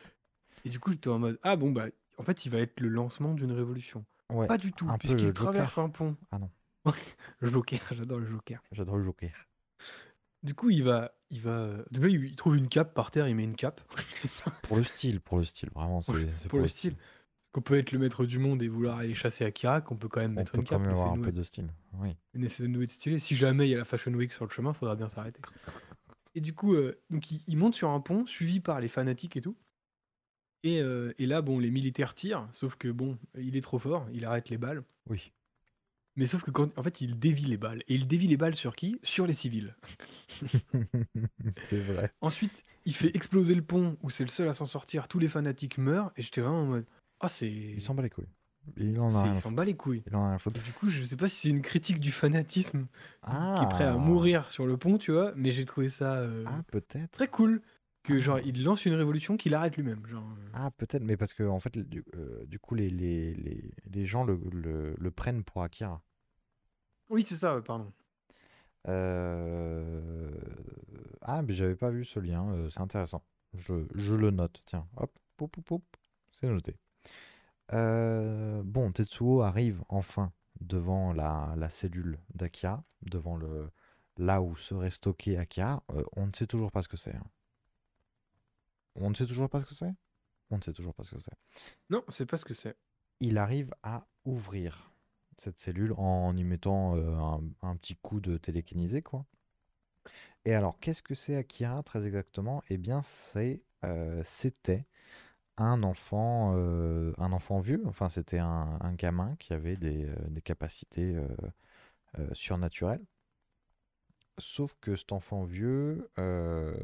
Et du coup, tu es en mode, ah bon, bah, en fait, il va être le lancement d'une révolution. Ouais, Pas du tout, puisqu'il traverse un pont. Ah non. Le Joker, j'adore le Joker. J'adore le Joker. Du coup, il va, il va, il trouve une cape par terre, il met une cape. Pour le style, pour le style, vraiment, c'est Ouais, c'est pour le style. Qu'on peut être le maître du monde et vouloir aller chasser Akira, qu'on peut quand même On mettre peut une quand cape. même avoir un peu de style. Oui. On essaie de stylé. Si jamais il y a la Fashion Week sur le chemin, faudra bien s'arrêter. Et du coup, euh, donc il, il monte sur un pont, suivi par les fanatiques et tout. Et, euh, et là, bon, les militaires tirent, sauf que bon, il est trop fort, il arrête les balles. Oui. Mais sauf que quand, en fait, il dévie les balles. Et il dévie les balles sur qui? Sur les civils. c'est vrai. Ensuite, il fait exploser le pont où c'est le seul à s'en sortir. Tous les fanatiques meurent. Et j'étais vraiment en mode, ah c'est, Il s'en bat les couilles. Il en a rien Il s'en bat les couilles. Il en a rien foutre. du coup, je sais pas si c'est une critique du fanatisme qui est prêt à Ah. mourir sur le pont, tu vois, mais j'ai trouvé ça euh, Ah, peut-être. très cool que genre il lance une révolution qu'il arrête lui-même. Genre, euh, Ah, peut-être, mais parce que en fait, du, euh, du coup, les, les, les, les gens le, le, le prennent pour Akira. Oui, c'est ça, pardon. Euh, Ah, mais j'avais pas vu ce lien, euh, c'est intéressant. Je, je le note, tiens, hop, poup, poup, poup, c'est noté. Bon, Tetsuo arrive enfin devant la, la cellule d'Akira, devant le là où serait stocké Akira. Euh, on ne sait toujours pas ce que c'est. hein. On ne sait toujours pas ce que c'est? On ne sait toujours pas ce que c'est. Non, c'est pas ce que c'est. il arrive à ouvrir cette cellule en y mettant euh, un, un petit coup de télékinésie, quoi. Et alors, qu'est-ce que c'est Akira, très exactement? Eh bien, c'est, euh, c'était un enfant, euh, un enfant vieux. Enfin, c'était un, un gamin qui avait des, des capacités surnaturelles. Sauf que cet enfant vieux, euh,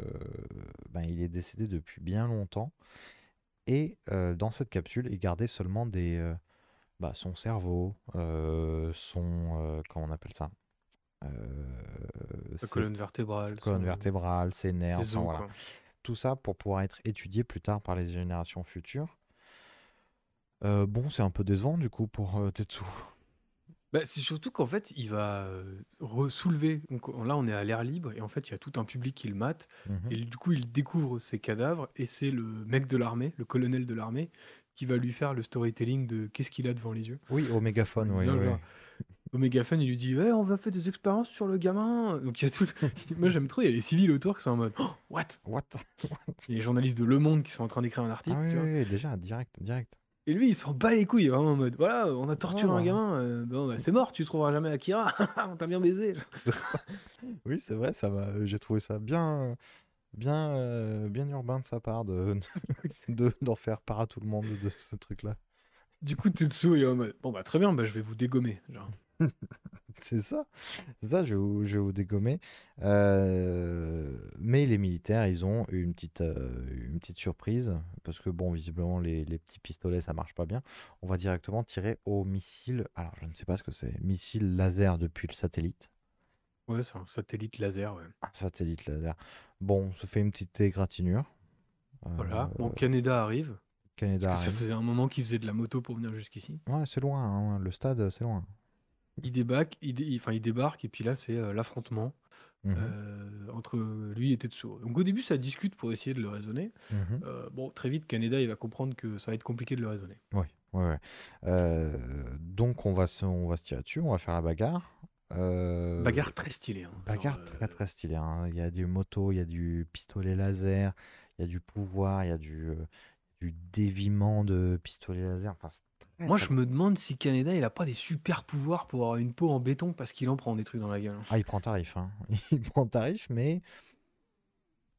ben, il est décédé depuis bien longtemps. Et euh, dans cette capsule, il gardait seulement des, euh, bah, son cerveau, son, comment on appelle ça La colonne vertébrale. son- vertébrales, ses nerfs, ses enfin, os, voilà. quoi. Tout ça pour pouvoir être étudié plus tard par les générations futures. Bon, c'est un peu décevant du coup pour Tetsuo. Bah, c'est surtout qu'en fait, il va re-soulever. Donc là, on est à l'air libre et en fait, il y a tout un public qui le mate. Mhm. Et du coup, il découvre ses cadavres et c'est le mec de l'armée, le colonel de l'armée, qui va lui faire le storytelling de qu'est-ce qu'il a devant les yeux. Oui, au mégaphone, oui, disant, oui. genre, Au mégaphone, il lui dit Ouais, on va faire des expériences sur le gamin. Donc il y a tout. Moi, j'aime trop. Il y a les civils autour qui sont en mode Oh, What? What? Il y a les journalistes de Le Monde qui sont en train d'écrire un article. Ah oui, tu vois. oui, oui, déjà, direct, direct. Et lui, il s'en bat les couilles, vraiment en mode Voilà, on a torturé Ah. un gamin. euh, bon, bah, c'est mort, tu trouveras jamais Akira. on t'a bien baisé. Oui, c'est vrai, ça va. J'ai trouvé ça bien, bien, euh, bien urbain de sa part de de- d'en faire part à tout le monde de ce truc-là. Du coup, Tetsuo, il est en mode Bon, bah, très bien, bah, je vais vous dégommer. Genre. C'est ça, c'est ça, je vais vous, je vais vous dégommer. Euh, mais les militaires, ils ont une petite, euh, une petite surprise, parce que bon, visiblement, les, les petits pistolets, ça marche pas bien. On va directement tirer au missile, alors je ne sais pas ce que c'est, missile laser depuis le satellite. Ouais, c'est un satellite laser, ouais. Un satellite laser. Bon, ça fait une petite égratignure. Voilà. Euh, Bon, Canada arrive. Canada Parce que ça arrive. faisait un moment qu'il faisait de la moto pour venir jusqu'ici. Ouais, c'est loin, hein, le stade, c'est loin. Il débarque, il, dé- il- enfin, il débarque, et puis là, c'est euh, l'affrontement Mhm, euh, entre lui et Tetsuo. Donc au début, ça discute pour essayer de le raisonner. mhm. Euh, bon, très vite, Canada, il va comprendre que ça va être compliqué de le raisonner. Ouais, ouais, ouais. Euh, donc on va se, on va se tirer dessus, on va faire la bagarre. Euh, Bagarre très stylée. hein. bagarre très euh, très stylée. hein. Il y a du moto, il y a du pistolet laser, il y a du pouvoir, il y a du, euh, du déviement de pistolet laser. Enfin, c'est Moi, très je me demande si Canada, il a pas des super pouvoirs pour avoir une peau en béton parce qu'il en prend des trucs dans la gueule. Ah, il prend tarif, hein. Il prend tarif, mais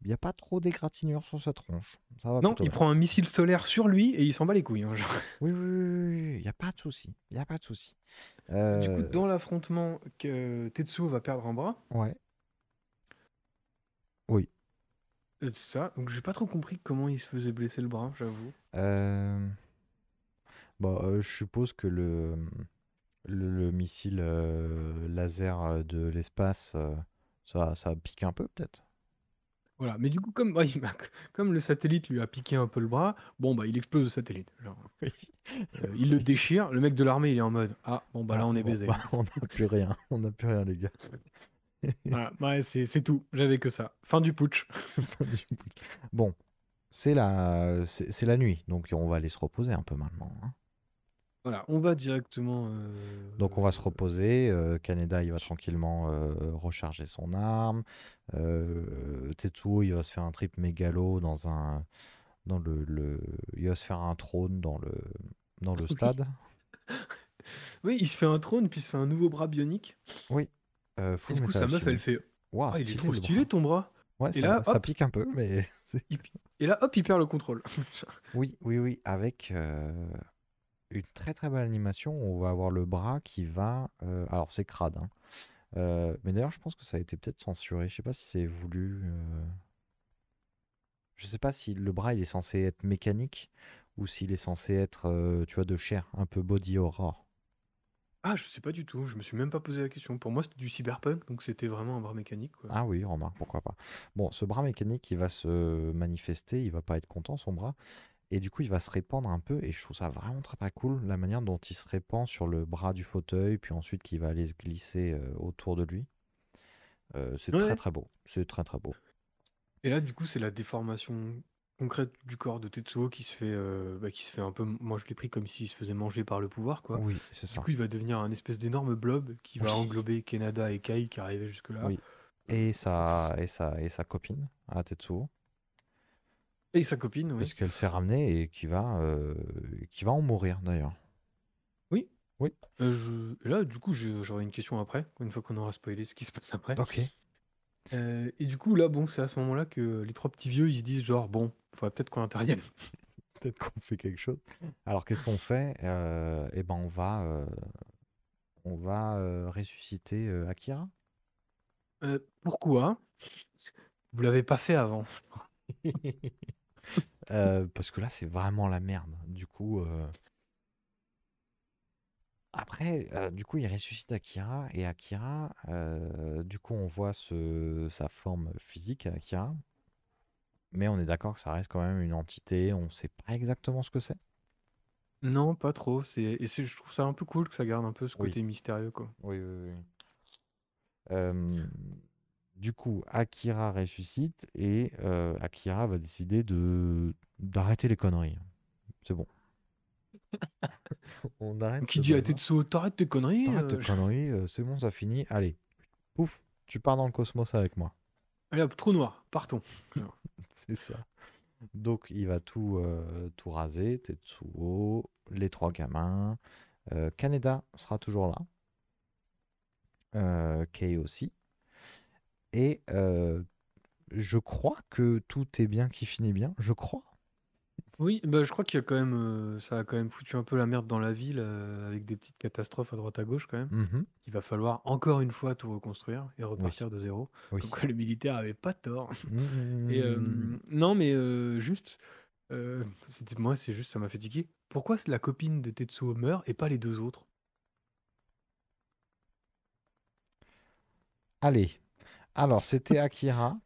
il n'y a pas trop d'égratignures sur sa tronche. Ça va Non, il bien. prend un missile solaire sur lui et il s'en bat les couilles. hein, genre. Oui, oui, oui, il n'y a pas de souci. Il n'y a pas de souci. Du coup, Euh, dans l'affrontement, que Tetsuo va perdre un bras. Ouais. Oui. euh, C'est ça. Donc j'ai pas trop compris comment il se faisait blesser le bras, j'avoue. Euh, Bon, euh, je suppose que le, le, le missile euh, laser de l'espace, euh, ça, ça pique un peu peut-être? Voilà. Mais du coup, comme, ouais, bah, comme le satellite lui a piqué un peu le bras, bon bah il explose le satellite. genre. Oui. Euh, il le déchire. Le mec de l'armée, il est en mode Ah, bon bah là Ah, on est bon, baisé. bah, on n'a plus rien. On n'a plus rien, les gars. Voilà, ouais, c'est c'est tout. J'avais que ça. Fin du putsch. Bon, c'est la, c'est c'est la nuit, donc on va aller se reposer un peu maintenant. hein. Voilà, on va directement. euh, Donc on va se reposer. euh, Kaneda, il va tranquillement euh, recharger son arme. Euh, Tetsuo, il va se faire un trip mégalo dans un, dans le, le- il va se faire un trône dans le, dans le Oui. stade. Oui, il se fait un trône, puis il se fait un nouveau bras bionique. Oui. Euh, Et full du coup, sa meuf, elle Alchemist. fait Waouh, Ah, il est stylé, trop le stylé bras. ton bras. Ouais, Et ça, là, ça hop. pique un peu, mais c'est- Et là, hop, il perd le contrôle. oui, oui, oui, avec euh, une très très belle animation. On va avoir le bras qui va. euh, alors c'est crade, hein. Euh, mais d'ailleurs, je pense que ça a été peut-être censuré. Je sais pas si c'est voulu. euh, Je sais pas si le bras il est censé être mécanique ou s'il est censé être, euh, tu vois, de chair, un peu body horror. Ah, je sais pas du tout, je me suis même pas posé la question. Pour moi, c'était du cyberpunk, donc c'était vraiment un bras mécanique, quoi. Ah oui, remarque, pourquoi pas. Bon, ce bras mécanique, il va se manifester, il va pas être content, son bras, et du coup, il va se répandre un peu, et je trouve ça vraiment très très cool, la manière dont il se répand sur le bras du fauteuil, puis ensuite qu'il va aller se glisser euh, autour de lui. Euh, c'est Ouais, très très beau, c'est très très beau. Et là, du coup, c'est la déformation concrète du corps de Tetsuo qui se fait, euh, bah, qui se fait un peu. Moi, je l'ai pris comme s'il se faisait manger par le pouvoir, quoi. Oui, c'est Du ça. coup, il va devenir un espèce d'énorme blob qui va Oui. englober Kenada et Kai qui arrivaient jusque-là. Oui. Et sa, et sa, et sa copine, à Tetsuo, Et sa copine, oui. parce qu'elle s'est ramenée et qui va, euh, qui va en mourir d'ailleurs. Oui. Oui. Euh, je... Là, du coup, je- j'aurai une question après, une fois qu'on aura spoilé ce qui se passe après. Ok. Euh, et du coup, là, bon, c'est à ce moment-là que les trois petits vieux, ils se disent genre, bon, faudrait peut-être qu'on intervienne. Peut-être qu'on fait quelque chose. Alors, qu'est-ce qu'on fait? Euh, Eh ben, on va, euh, on va euh, ressusciter euh, Akira? Euh, pourquoi? Vous l'avez pas fait avant. Euh, parce que là, c'est vraiment la merde. Du coup, euh, après, euh, du coup, il ressuscite Akira et Akira, euh, du coup, on voit ce- sa forme physique, Akira. Mais on est d'accord que ça reste quand même une entité. On sait pas exactement ce que c'est. Non, pas trop. C'est... Et c'est- je trouve ça un peu cool que ça garde un peu ce Oui. côté mystérieux, quoi. Oui, oui, oui. Euh, du coup, Akira ressuscite et euh, Akira va décider de d'arrêter les conneries. C'est bon. On arrête Qui dit à. Tetsuo, t'arrêtes tes conneries T'arrêtes euh, tes je- conneries, euh, c'est bon, ça finit. Allez, pouf, tu pars dans le cosmos avec moi. Allez hop, trou noir, partons. C'est ça. Donc, il va tout, euh, tout raser. Tetsuo, les trois gamins. Euh, Kaneda sera toujours là. Euh, Kei aussi. Et euh, je crois que tout est bien qui finit bien. Je crois. Oui, bah, je crois qu'il y a quand même, euh, ça a quand même foutu un peu la merde dans la ville euh, avec des petites catastrophes à droite à gauche quand même. Mhm. Il va falloir encore une fois tout reconstruire et repartir de zéro. Oui. Donc le militaire avait pas tort. Mhm. Et euh, non, mais euh, juste, euh, c'était moi, c'est juste, ça m'a fait tiquer. Pourquoi la copine de Tetsuo meurt et pas les deux autres? Allez. Alors, c'était Akira.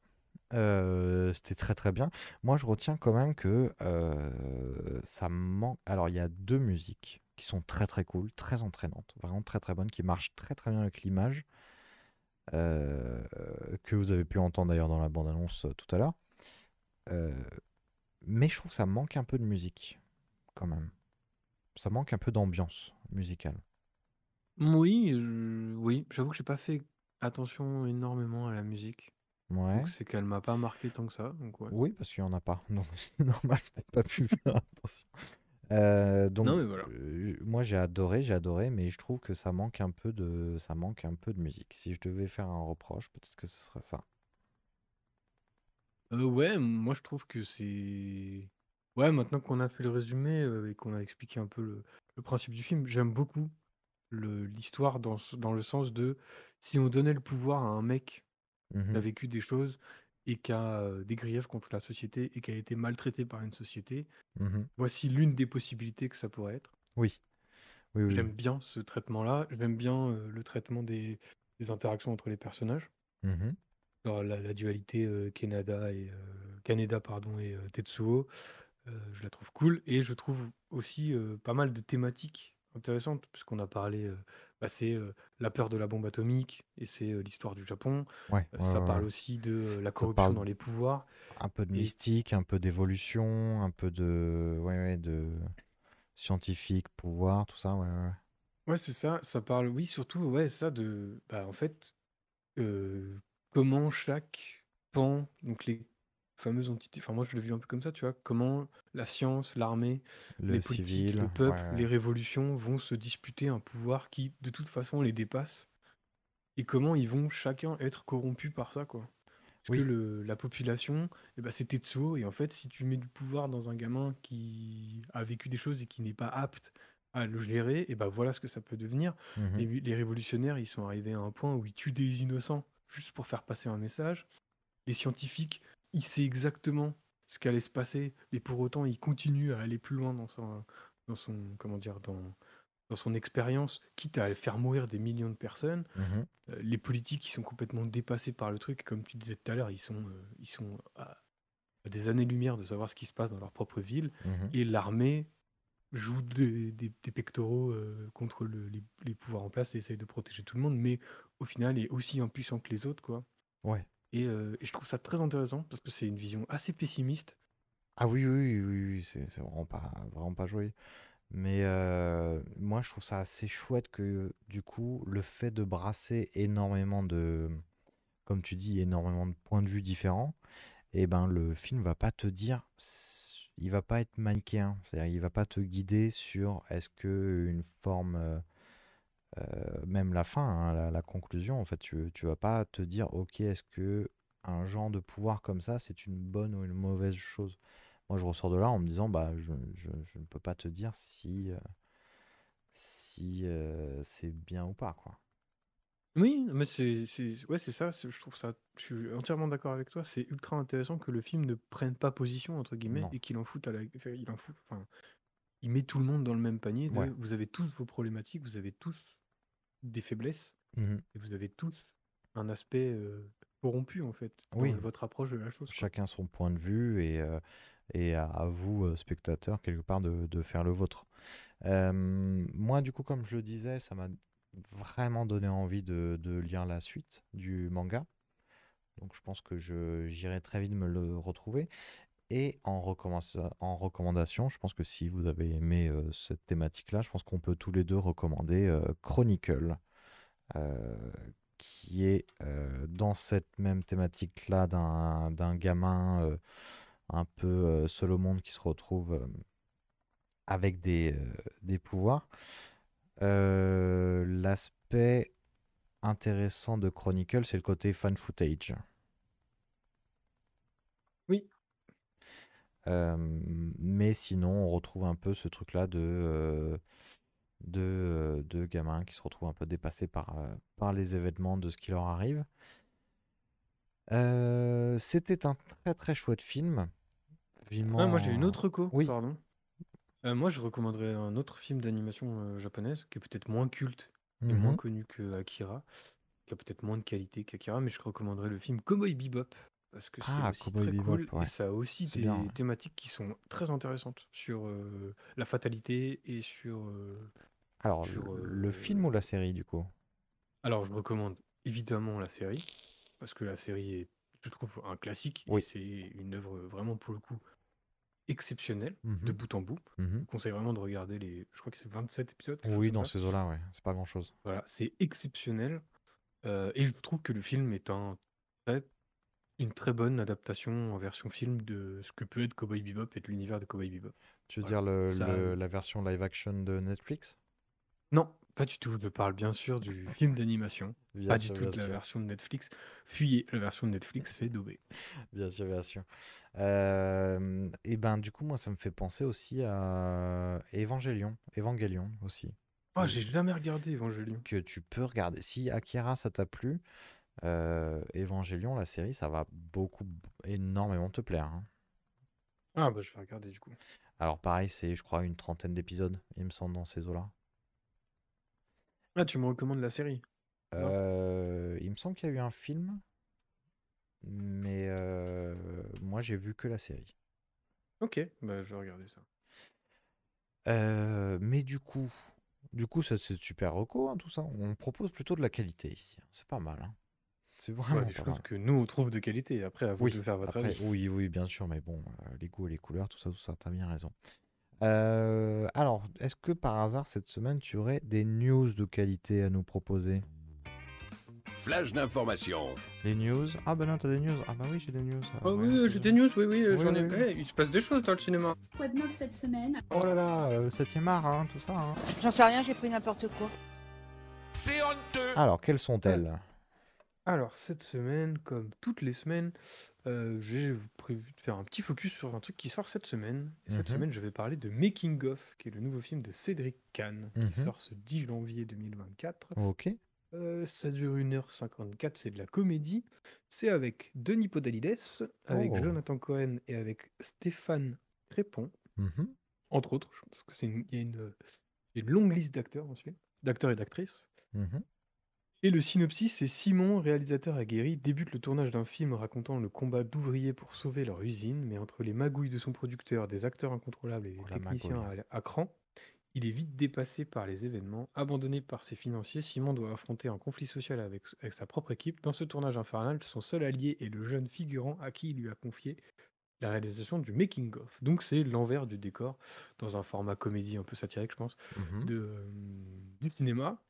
Euh, c'était très très bien. Moi, je retiens quand même que euh, ça manque. Alors, il y a deux musiques qui sont très très cool, très entraînantes, vraiment très très bonnes, qui marchent très très bien avec l'image, euh, que vous avez pu entendre d'ailleurs dans la bande-annonce tout à l'heure. Mais je trouve que ça manque un peu de musique, quand même. Ça manque un peu d'ambiance musicale. Oui, je- oui, j'avoue que j'ai pas fait attention énormément à la musique. Ouais. Donc c'est qu'elle m'a pas marqué tant que ça. Donc ouais. Oui, parce qu'il n'y en a pas. Donc c'est normal, t'as pas pu faire attention. Euh, donc, Non, mais voilà. euh, moi j'ai adoré, j'ai adoré, mais je trouve que ça manque un peu de, ça manque un peu de musique. Si je devais faire un reproche, peut-être que ce serait ça. Euh, ouais, moi je trouve que c'est. Ouais, maintenant qu'on a fait le résumé euh, et qu'on a expliqué un peu le, le principe du film, j'aime beaucoup le- l'histoire dans, ce- dans le sens de si on donnait le pouvoir à un mec qui a Mhm, vécu des choses et qui a euh, des griefs contre la société et qui a été maltraité par une société, mhm. voici l'une des possibilités que ça pourrait être. Oui, oui, oui. J'aime bien ce traitement-là, j'aime bien euh, le traitement des, des interactions entre les personnages. Mhm, Alors, la, la dualité euh, Kaneda et euh, Kaneda pardon et euh, Tetsuo, euh, je la trouve cool et je trouve aussi euh, pas mal de thématiques intéressantes puisqu'on a parlé, bah, c'est la peur de la bombe atomique et c'est l'histoire du Japon. Ouais, ouais, ça ouais, parle ouais. aussi de la Ça corruption parle dans les pouvoirs. un peu de Et- mystique, un peu d'évolution, un peu de, ouais, ouais, de scientifique, pouvoir, tout ça. Ouais, ouais, ouais. Ouais, c'est ça. Ça parle, oui, surtout, ouais, ça de, bah, en fait, comment chaque pan, donc les fameuses entités, enfin moi je le vis un peu comme ça, tu vois, comment la science, l'armée, Le les politiques, civil, le peuple, ouais, ouais. les révolutions vont se disputer un pouvoir qui, de toute façon, les dépasse. Et comment ils vont chacun être corrompus par ça, quoi. Parce Oui. que le, la population, eh ben, c'est Tetsuo, et en fait, si tu mets du pouvoir dans un gamin qui a vécu des choses et qui n'est pas apte à le gérer, et ben voilà ce que ça peut devenir. Mhm. Les, les révolutionnaires, ils sont arrivés à un point où ils tuent des innocents juste pour faire passer un message. Les scientifiques, ils savent exactement ce qui allait se passer, et pour autant, il continue à aller plus loin dans son, dans son comment dire, dans, dans son expérience, quitte à faire mourir des millions de personnes. Mhm. Euh, les politiques, qui sont complètement dépassés par le truc, comme tu disais tout à l'heure, ils sont, euh, ils sont à, à des années-lumière de savoir ce qui se passe dans leur propre ville, Mhm. et l'armée joue des, des- des pectoraux euh, contre le- les, les pouvoirs en place et essaye de protéger tout le monde, mais au final est aussi impuissant que les autres, quoi. Ouais. Et, euh, et je trouve ça très intéressant parce que c'est une vision assez pessimiste. Ah oui, oui, oui, c'est vraiment pas, vraiment pas joyeux. Mais euh, moi, je trouve ça assez chouette que, du coup, le fait de brasser énormément de, comme tu dis, énormément de points de vue différents, et ben le film va pas te dire, il va pas être manichéen. C'est-à-dire, il va pas te guider sur est-ce que une forme, euh, euh, même la fin, hein, la, la conclusion, en fait, tu, tu vas pas te dire, ok, est-ce que un genre de pouvoir comme ça, c'est une bonne ou une mauvaise chose? Moi, je ressors de là en me disant, bah, je, je- je ne peux pas te dire si, euh, si euh, c'est bien ou pas, quoi. Oui, mais c'est ouais, c'est ça, je trouve ça, je suis entièrement d'accord avec toi, c'est ultra intéressant que le film ne prenne pas position, entre guillemets, Non. et qu'il en foute à la, enfin, il en fout, enfin, il met tout le monde dans le même panier de, Ouais. vous avez tous vos problématiques, vous avez tous des faiblesses, Mhm. et vous avez tous un aspect euh, corrompu, en fait, dans Oui. votre approche de la chose, quoi. Chacun son point de vue et, euh, et à, à vous, spectateurs, quelque part, de, de faire le vôtre. Euh, moi, du coup, comme je le disais, ça m'a vraiment donné envie de, de lire la suite du manga. Donc, je pense que j'irai très vite me le retrouver. Et en, recommandation, je pense que si vous avez aimé euh, cette thématique-là, je pense qu'on peut tous les deux recommander euh, Chronicle, euh, qui est dans cette même thématique-là d'un gamin un peu seul au monde qui se retrouve avec des, des pouvoirs. L'aspect intéressant de Chronicle, c'est le côté fan footage. Oui. Mais sinon, on retrouve un peu ce truc-là de, euh, de, de gamins qui se retrouvent un peu dépassés par, par les événements de ce qui leur arrive. C'était un très très chouette film. Ah, moi j'ai une autre reco, Oui. pardon. Moi je recommanderais un autre film d'animation japonaise qui est peut-être moins culte et Mhm. moins connu que Akira, qui a peut-être moins de qualité qu'Akira, mais je recommanderais le film Cowboy Bebop parce que c'est Ah, aussi Cowboy très Bebop, cool ouais. et ça a aussi C'est des bien, ouais. thématiques qui sont très intéressantes sur euh, la fatalité et sur. euh, Alors, sur, le- euh, film ou la série du coup? Alors je recommande évidemment la série parce que la série est, je trouve, un classique Oui. c'est une œuvre vraiment pour le coup exceptionnelle de Mhm. bout en bout. Mhm. Je vous conseille vraiment de regarder les. Je crois que c'est 27 épisodes. quelque chose Oui, comme dans ça. ces eaux-là, ouais. C'est pas grand-chose. Voilà, c'est exceptionnel. Euh, et je trouve que le film est un très- une très bonne adaptation en version film de ce que peut être Cowboy Bebop et de l'univers de Cowboy Bebop. Tu veux Voilà. dire le, Ça- le- la version live action de Netflix? Non, pas du tout. Je parle bien sûr du film d'animation, Bien pas sûr, du tout bien de la sûr. version de Netflix. Fuyez, la version de Netflix, c'est daubé. Bien sûr, bien sûr. Euh, et ben, du coup, moi, ça me fait penser aussi à Evangelion. Evangelion aussi. Ah, que- j'ai jamais regardé Evangelion. que tu peux regarder. Si Akira, ça t'a plu, euh, Evangelion, la série, ça va beaucoup, énormément te plaire. hein. Ah, bah je vais regarder du coup. Alors, pareil, c'est, je crois, une trentaine d'épisodes, il me semble, dans ces eaux-là. Ah, tu me recommandes la série ça? Euh, il me semble qu'il y a eu un film, mais euh, moi, j'ai vu que la série. Ok, bah je vais regarder ça. Euh, mais du coup, du coup, ça c'est super reco, hein, tout ça. On propose plutôt de la qualité ici. hein. C'est pas mal. hein. C'est Ouais, vraiment des pas choses mal. que nous on trouve de qualité. Après, à vous Oui, de faire votre après, avis. oui, oui, bien sûr, mais bon, euh, les goûts et les couleurs, tout ça, tout ça, t'as bien raison. Euh, alors, est-ce que par hasard, cette semaine, tu aurais des news de qualité à nous proposer? Flash d'information. Les news? Ah bah non, t'as des news. Ah bah oui, j'ai des news. Ah ouais, oui, j'ai des news, oui, oui, Oui, j'en ai. oui, oui. Il se passe des choses dans le cinéma. Quoi de neuf cette semaine? Oh là là, euh, 7e art, hein, tout ça. hein. J'en sais rien, j'ai pris n'importe quoi. C'est honteux. Alors, quelles sont-elles? Alors, cette semaine, comme toutes les semaines, euh, j'ai prévu de faire un petit focus sur un truc qui sort cette semaine. Et cette Mhm. semaine, je vais parler de Making of, qui est le nouveau film de Cédric Kahn, qui sort ce 10 janvier 2024. Ok. Euh, ça dure 1h54, c'est de la comédie. C'est avec Denis Podalides, avec Oh. Jonathan Cohen et avec Stéphane Crépon, Mhm. entre autres, je pense que c'est une, il y a une, il y a une longue liste d'acteurs dans ce film, d'acteurs et d'actrices. Et le synopsis, c'est Simon, réalisateur aguerri, débute le tournage d'un film racontant le combat d'ouvriers pour sauver leur usine, mais entre les magouilles de son producteur, des acteurs incontrôlables et les Oh, la techniciens magouille. à, à cran, il est vite dépassé par les événements. Abandonné par ses financiers, Simon doit affronter un conflit social avec, avec sa propre équipe. Dans ce tournage infernal, son seul allié est le jeune figurant à qui il lui a confié la réalisation du making-of. Donc c'est l'envers du décor, dans un format comédie un peu satirique, je pense, Mhm. de, euh, du cinéma.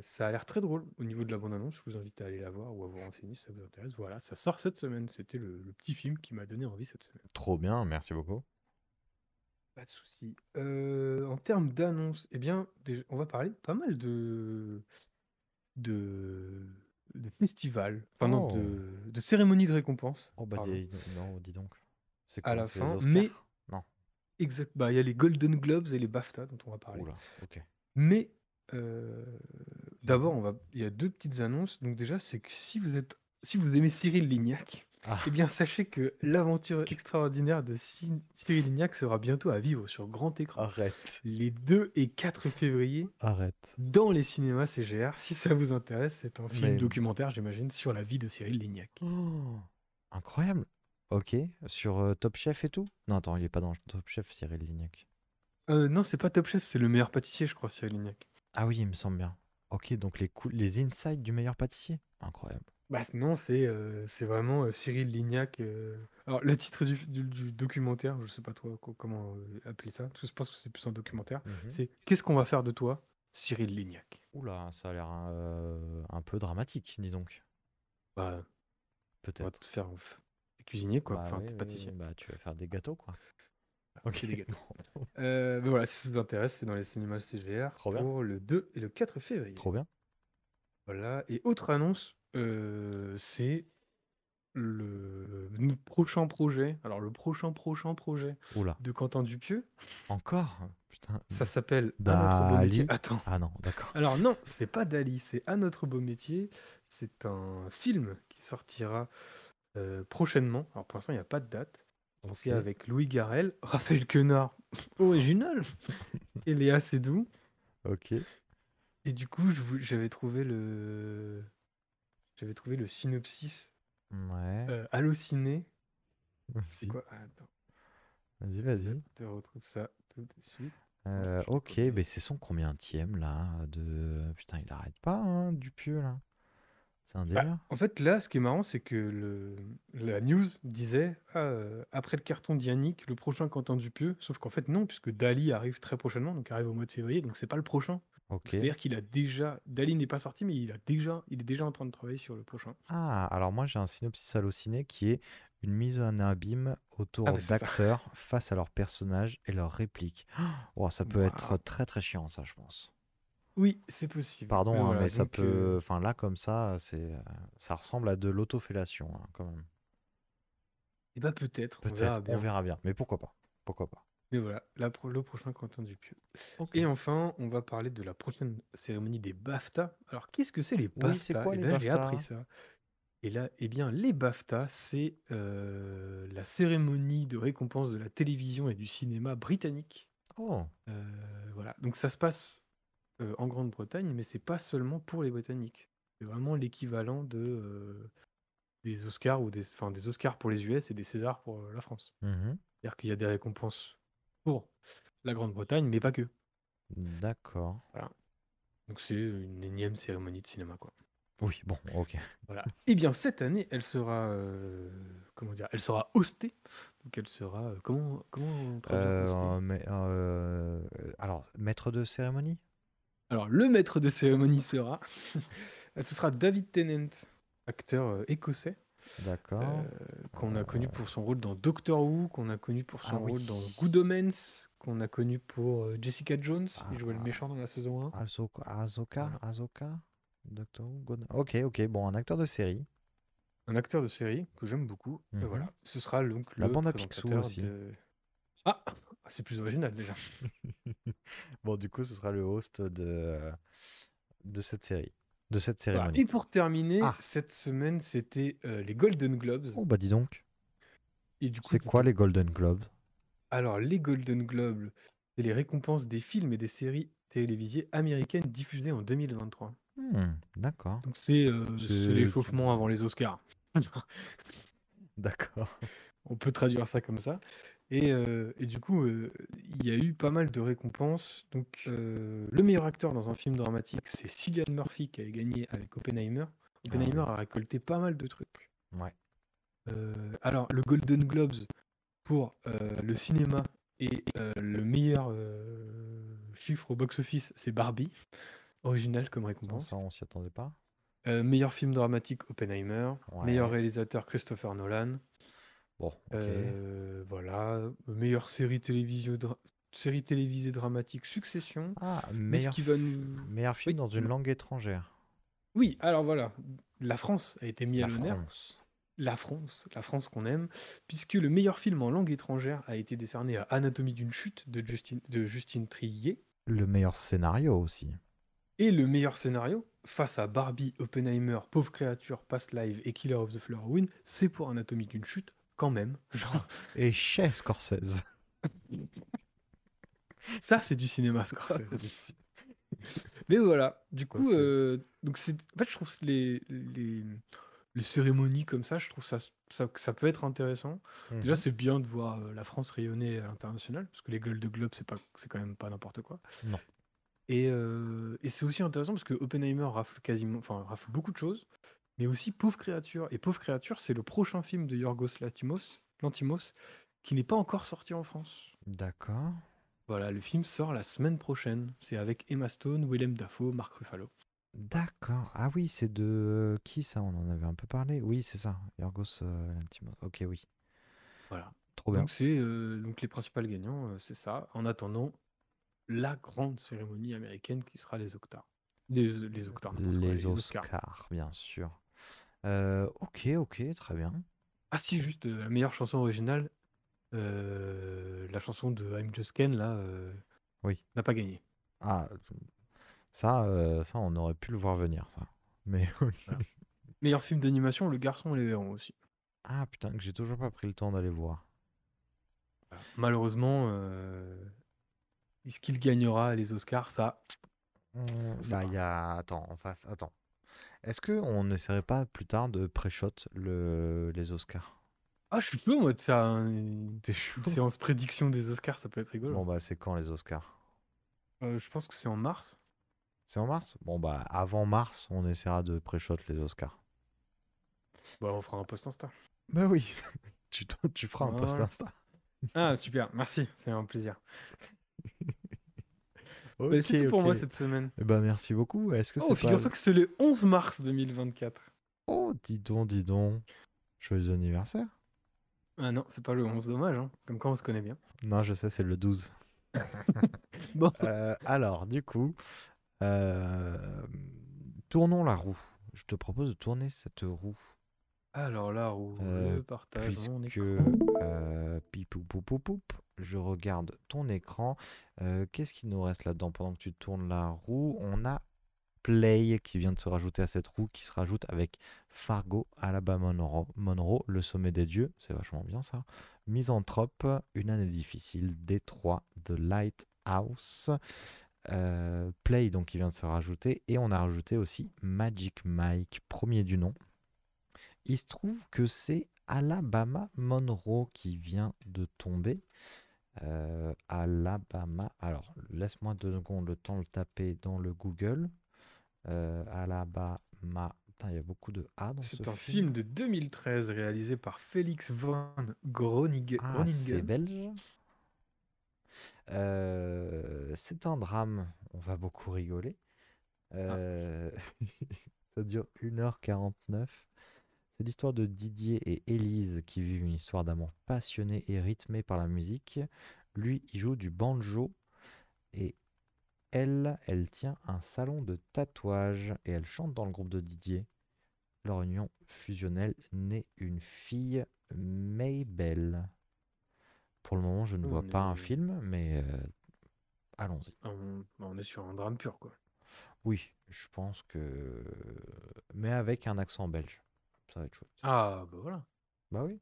Ça a l'air très drôle au niveau de la bande-annonce. Je vous invite à aller la voir ou à vous renseigner si ça vous intéresse. Voilà, ça sort cette semaine. C'était le, le petit film qui m'a donné envie cette semaine. Trop bien, merci beaucoup. Pas de souci. En termes d'annonces, eh bien, on va parler pas mal de de, de festivals, enfin non, Oh. de, de cérémonies de récompense. Oh bah pardon. dis, non, dis donc. C'est À quoi la c'est les fin, Oscars? mais- Non. Exact. Bah, il y a les Golden Globes et les BAFTA dont on va parler. Ok. Mais euh, d'abord, on va. Il y a deux petites annonces. Donc déjà, c'est que si vous êtes, si vous aimez Cyril Lignac, Ah. eh bien sachez que l'aventure extraordinaire de Cy- Cyril Lignac sera bientôt à vivre sur grand écran Arrête. les 2 et 4 février Arrête. dans les cinémas CGR. Si ça vous intéresse, c'est un film Mais- documentaire, j'imagine, sur la vie de Cyril Lignac. Oh, incroyable. Ok, sur euh, Top Chef et tout? Non, attends, il est pas dans Top Chef, Cyril Lignac. Euh, non, c'est pas Top Chef, c'est le meilleur pâtissier, je crois, Cyril Lignac. Ah oui, il me semble bien. Ok, donc les, cou- les insides du meilleur pâtissier. Incroyable. Bah c- non, c'est euh, c'est vraiment euh, Cyril Lignac. euh, Alors le titre du, du- du documentaire, je sais pas trop co- comment euh, appeler ça, parce que je pense que c'est plus un documentaire. Mhm. C'est Qu'est-ce qu'on va faire de toi, Cyril Lignac? Oula, ça a l'air euh, un peu dramatique, dis donc. Bah, on va Peut-être. te faire f- t'es cuisinier quoi, Bah enfin oui, t'es oui, pâtissier. Bah, tu vas faire des gâteaux, quoi. Ok, des gâteaux. Euh, mais voilà, si ça vous intéresse, c'est dans les cinémas CGR Trop bien. pour le 2 et le 4 février. Trop bien. Voilà. Et autre annonce, euh, c'est le prochain projet. Alors le prochain prochain projet Oula, de Quentin Dupieux, encore? Putain. ça s'appelle Un autre beau métier. Dali. Attends. Ah non, d'accord. Alors non, c'est pas Dali, c'est Un autre beau métier. C'est un film qui sortira euh, prochainement. Alors pour l'instant, il n'y a pas de date. C'est Ok. avec Louis Garrel, Raphaël Quenard, original, et Léa Seydoux. Ok. Et du coup, je vou- j'avais trouvé le, j'avais trouvé le synopsis Ouais. euh, halluciné. C'est quoi? Attends, vas-y, vas-y. je te retrouve ça tout de suite. Euh, je ok, copie. mais c'est son combientième là de... Putain, il arrête pas, hein, Dupieux là. C'est un Bah, en fait, là, ce qui est marrant, c'est que le, la news disait ah, euh, après le carton d'Yannick, le prochain Quentin Dupieux. Sauf qu'en fait, non, puisque Dali arrive très prochainement, donc arrive au mois de février, donc c'est pas le prochain. C'est-à-dire qu'il a déjà. Dali n'est pas sorti, mais il, a déjà, il est déjà en train de travailler sur le prochain. Ah, alors moi j'ai un synopsis halluciné qui est une mise en abîme autour Ah bah, d'acteurs face à leurs personnages et leurs répliques. Oh, ça peut être très très chiant ça, je pense. Oui, c'est possible. Pardon, Mais hein, voilà, mais ça donc, peut. euh, Enfin là comme ça, c'est, euh, ça ressemble à de l'autofellation hein, quand même. eh ben, peut-être, on verra Peut-être, bien. on verra bien. Mais pourquoi pas Pourquoi pas Mais voilà, la pro- le prochain Quentin Dupieux. Ok. Et enfin, on va parler de la prochaine cérémonie des BAFTA. Alors, qu'est-ce que c'est les BAFTA Oui, c'est quoi Et les là, j'ai BAFTA? appris ça. Et là, eh bien, les BAFTA, c'est euh, la cérémonie de récompense de la télévision et du cinéma britannique. Oh, Euh, voilà, donc ça se passe euh, en Grande-Bretagne, mais c'est pas seulement pour les Britanniques. C'est vraiment l'équivalent de euh, des Oscars ou des, enfin, des Oscars pour les US et des Césars pour euh, la France. mhm, C'est-à-dire qu'il y a des récompenses pour la Grande-Bretagne, mais pas que. d'accord. Donc c'est une énième cérémonie de cinéma, quoi. Oui, bon, ok. Voilà. Eh bien, cette année, elle sera, euh, comment dire, elle sera hostée. Donc elle sera, euh, comment, comment Euh, mais, euh, alors, maître de cérémonie? Alors, le maître de cérémonie sera, ce sera David Tennant, acteur euh, écossais, D'accord. euh, qu'on a connu pour son rôle dans Doctor Who, qu'on a connu pour son Ah oui. rôle dans Good Omens, qu'on a connu pour euh, Jessica Jones, il jouait le Ah. méchant dans la saison 1. Azoka, Azoka, Voilà. Azoka Doctor Who, God- Ok, ok, bon, un acteur de série. Un acteur de série que j'aime beaucoup. Et Mhm. voilà, ce sera donc La le bande à Picsou aussi. de- Ah, c'est plus original déjà. bon, du coup, ce sera le host de, de cette série. de cette cérémonie. Et pour terminer, Ah. cette semaine, c'était euh, les Golden Globes. Oh bah dis donc. Et du coup, C'est quoi les Golden Globes? Alors, les Golden Globes, c'est les récompenses des films et des séries télévisées américaines diffusées en 2023. Hmm, D'accord. Donc, c'est euh, l'échauffement avant les Oscars. D'accord. On peut traduire ça comme ça. Et, euh, et du coup, euh, il y a eu pas mal de récompenses. Donc, euh, le meilleur acteur dans un film dramatique, c'est Cillian Murphy qui a gagné avec Oppenheimer. Oppenheimer a récolté pas mal de trucs. Ouais. Alors, le Golden Globes pour le cinéma et le meilleur chiffre au box-office, c'est Barbie, original comme récompense. ça, on s'y attendait pas. Meilleur film dramatique, Oppenheimer. Ouais. Meilleur réalisateur, Christopher Nolan. Bon, ok. Euh, voilà. Meilleure série, dra- série télévisée dramatique, Succession. Ah, Mais ce meilleur, qui va nous... meilleur film dans une langue étrangère. Oui, alors voilà. La France a été mise La à l'honneur. France. La France, la France qu'on aime, puisque le meilleur film en langue étrangère a été décerné à Anatomie d'une chute de Justine, de Justine Trier. Le meilleur scénario aussi. Et le meilleur scénario, face à Barbie, Oppenheimer, Pauvre créature, Past Live et Killer of the Flower Moon, c'est pour Anatomie d'une chute, quand même. Genre, Et chez Scorsese. ça c'est du cinéma, Scorsese. Mais voilà, du coup, euh, donc c'est, en fait, je trouve les, les, les cérémonies comme ça, je trouve ça, ça, ça peut être intéressant. Déjà, Mhm. c'est bien de voir euh, la France rayonner à l'international, parce que les Golden Globes, c'est pas, c'est quand même pas n'importe quoi. Non. Et, euh, et c'est aussi intéressant parce que Oppenheimer rafle quasiment, enfin rafle beaucoup de choses, mais aussi Pauvre créature. Et Pauvre créature, c'est le prochain film de Yorgos Lantimos, Lantimos, qui n'est pas encore sorti en France. D'accord. Voilà, le film sort la semaine prochaine. C'est avec Emma Stone, Willem Dafoe, Mark Ruffalo. D'accord. Ah oui, c'est de qui ça? On en avait un peu parlé. Oui, c'est ça. Yorgos euh, Lanthimos. Ok, oui. Voilà. Trop bien. Donc c'est euh, donc les principaux gagnants, euh, c'est ça. En attendant la grande cérémonie américaine qui sera les Octars. Les, les Octars, Les Oscars. Oscars, bien sûr. Euh, ok, ok, très bien. Ah si, juste euh, la meilleure chanson originale, euh, la chanson de I'm Just Ken, là, euh, Oui. n'a pas gagné. Ah, ça, euh, ça, on aurait pu le voir venir, ça. Mais ok. Voilà. Meilleur film d'animation, Le Garçon et les Héron aussi. Ah putain, que j'ai toujours pas pris le temps d'aller voir. Malheureusement, euh, est-ce qu'il gagnera les Oscars Ça, Hum, C'est Bah, il y a. Attends, en face. Attends. Est-ce que on n'essaierait pas plus tard de pré-shot le... les Oscars? Ah, je suis chaud moi de faire un- T'es chaud? une séance prédiction des Oscars, ça peut être rigolo. Bon bah c'est quand les Oscars? Euh, je pense que c'est en mars. C'est en mars? Bon bah avant mars, on essaiera de pré-shot les Oscars. Bah, on fera un post Insta. Bah oui, tu, feras un post Voilà. Insta. Ah, super, merci, c'est un plaisir. Bah, Ok, c'est tout pour moi cette semaine. Eh ben merci beaucoup. Est-ce que Oh, pas... figure-toi que c'est le 11 mars 2024. Oh, dis donc, dis donc. Joyeux anniversaire. Ah non, c'est pas le 11, dommage, hein. comme quand on se connaît bien. Non, je sais, c'est le 12. Bon. Euh, alors, du coup, euh, tournons la roue. Je te propose de tourner cette roue. Alors là, où Euh, le partage mon puisque écran. euh, pipou, pou, pou, poup, je regarde ton écran. Euh, Qu'est-ce qui nous reste là-dedans pendant que tu tournes la roue? On a Play qui vient de se rajouter à cette roue, qui se rajoute avec Fargo, Alabama Monroe, Monroe, Le Sommet des Dieux, c'est vachement bien ça. Misanthrope, Une année difficile, Détroit, The Lighthouse. Euh, Play donc qui vient de se rajouter et on a rajouté aussi Magic Mike premier du nom il se trouve que c'est Alabama Monroe qui vient de tomber. Euh, Alabama. Alors, laisse-moi deux secondes le temps de le taper dans le Google. Euh, Alabama. Putain, il y a beaucoup de A dans ce C'est un film de 2013 réalisé par Félix von Groningen. Ah, c'est belge. Euh, c'est un drame. On va beaucoup rigoler. Euh, ça dure 1h49. C'est l'histoire de Didier et Élise qui vivent une histoire d'amour passionnée et rythmée par la musique. Lui, il joue du banjo et elle, elle tient un salon de tatouage et elle chante dans le groupe de Didier. Leur union fusionnelle naît une fille, Maybelle. Pour le moment, je ne vois pas un film, mais euh, allons-y. On, on est sur un drame pur, quoi. Oui, je pense que. Mais avec un accent belge. Ça va être chouette. Ah, bah voilà. Bah oui.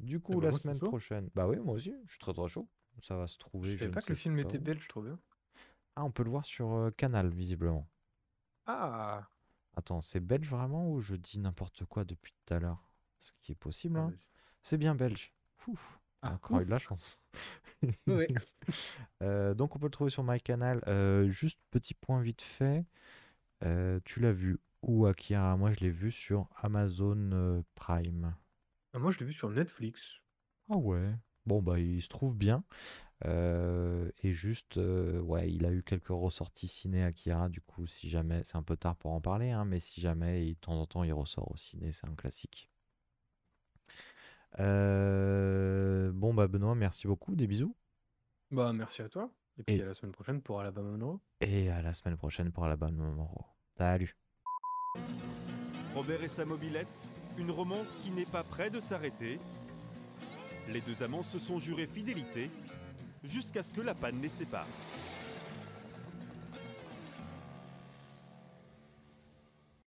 Du coup, ben, la moi, je semaine prochaine. Bah oui, moi aussi, je suis très très chaud. Ça va se trouver. Je savais ne pas que le film était belge, trop bien. Ah, on peut le voir sur euh, Canal, visiblement. Ah, Attends, c'est belge vraiment ou je dis n'importe quoi depuis tout à l'heure? Ce qui est possible, ah, hein. C'est bien belge. Ouf, on a Ah, encore eu de la chance. Euh, donc on peut le trouver sur MyCanal. Euh, juste petit point vite fait. Euh, tu l'as vu où, Akira? Moi, je l'ai vu sur Amazon euh, Prime. Ah, moi, je l'ai vu sur Netflix. Ah ouais. Bon, bah, il se trouve bien. Euh, et juste, euh, ouais, il a eu quelques ressorties ciné Akira. Du coup, si jamais, c'est un peu tard pour en parler, hein, mais si jamais, il- de temps en temps, il ressort au ciné, c'est un classique. Euh, bon, bah, Benoît, merci beaucoup. Des bisous. Bah, merci à toi. Et puis Et- à la semaine prochaine pour Alabama Monroe. Et à la semaine prochaine pour Alabama Monroe. Salut. Robert et sa mobilette, une romance qui n'est pas près de s'arrêter. Les deux amants se sont jurés fidélité jusqu'à ce que la panne les sépare.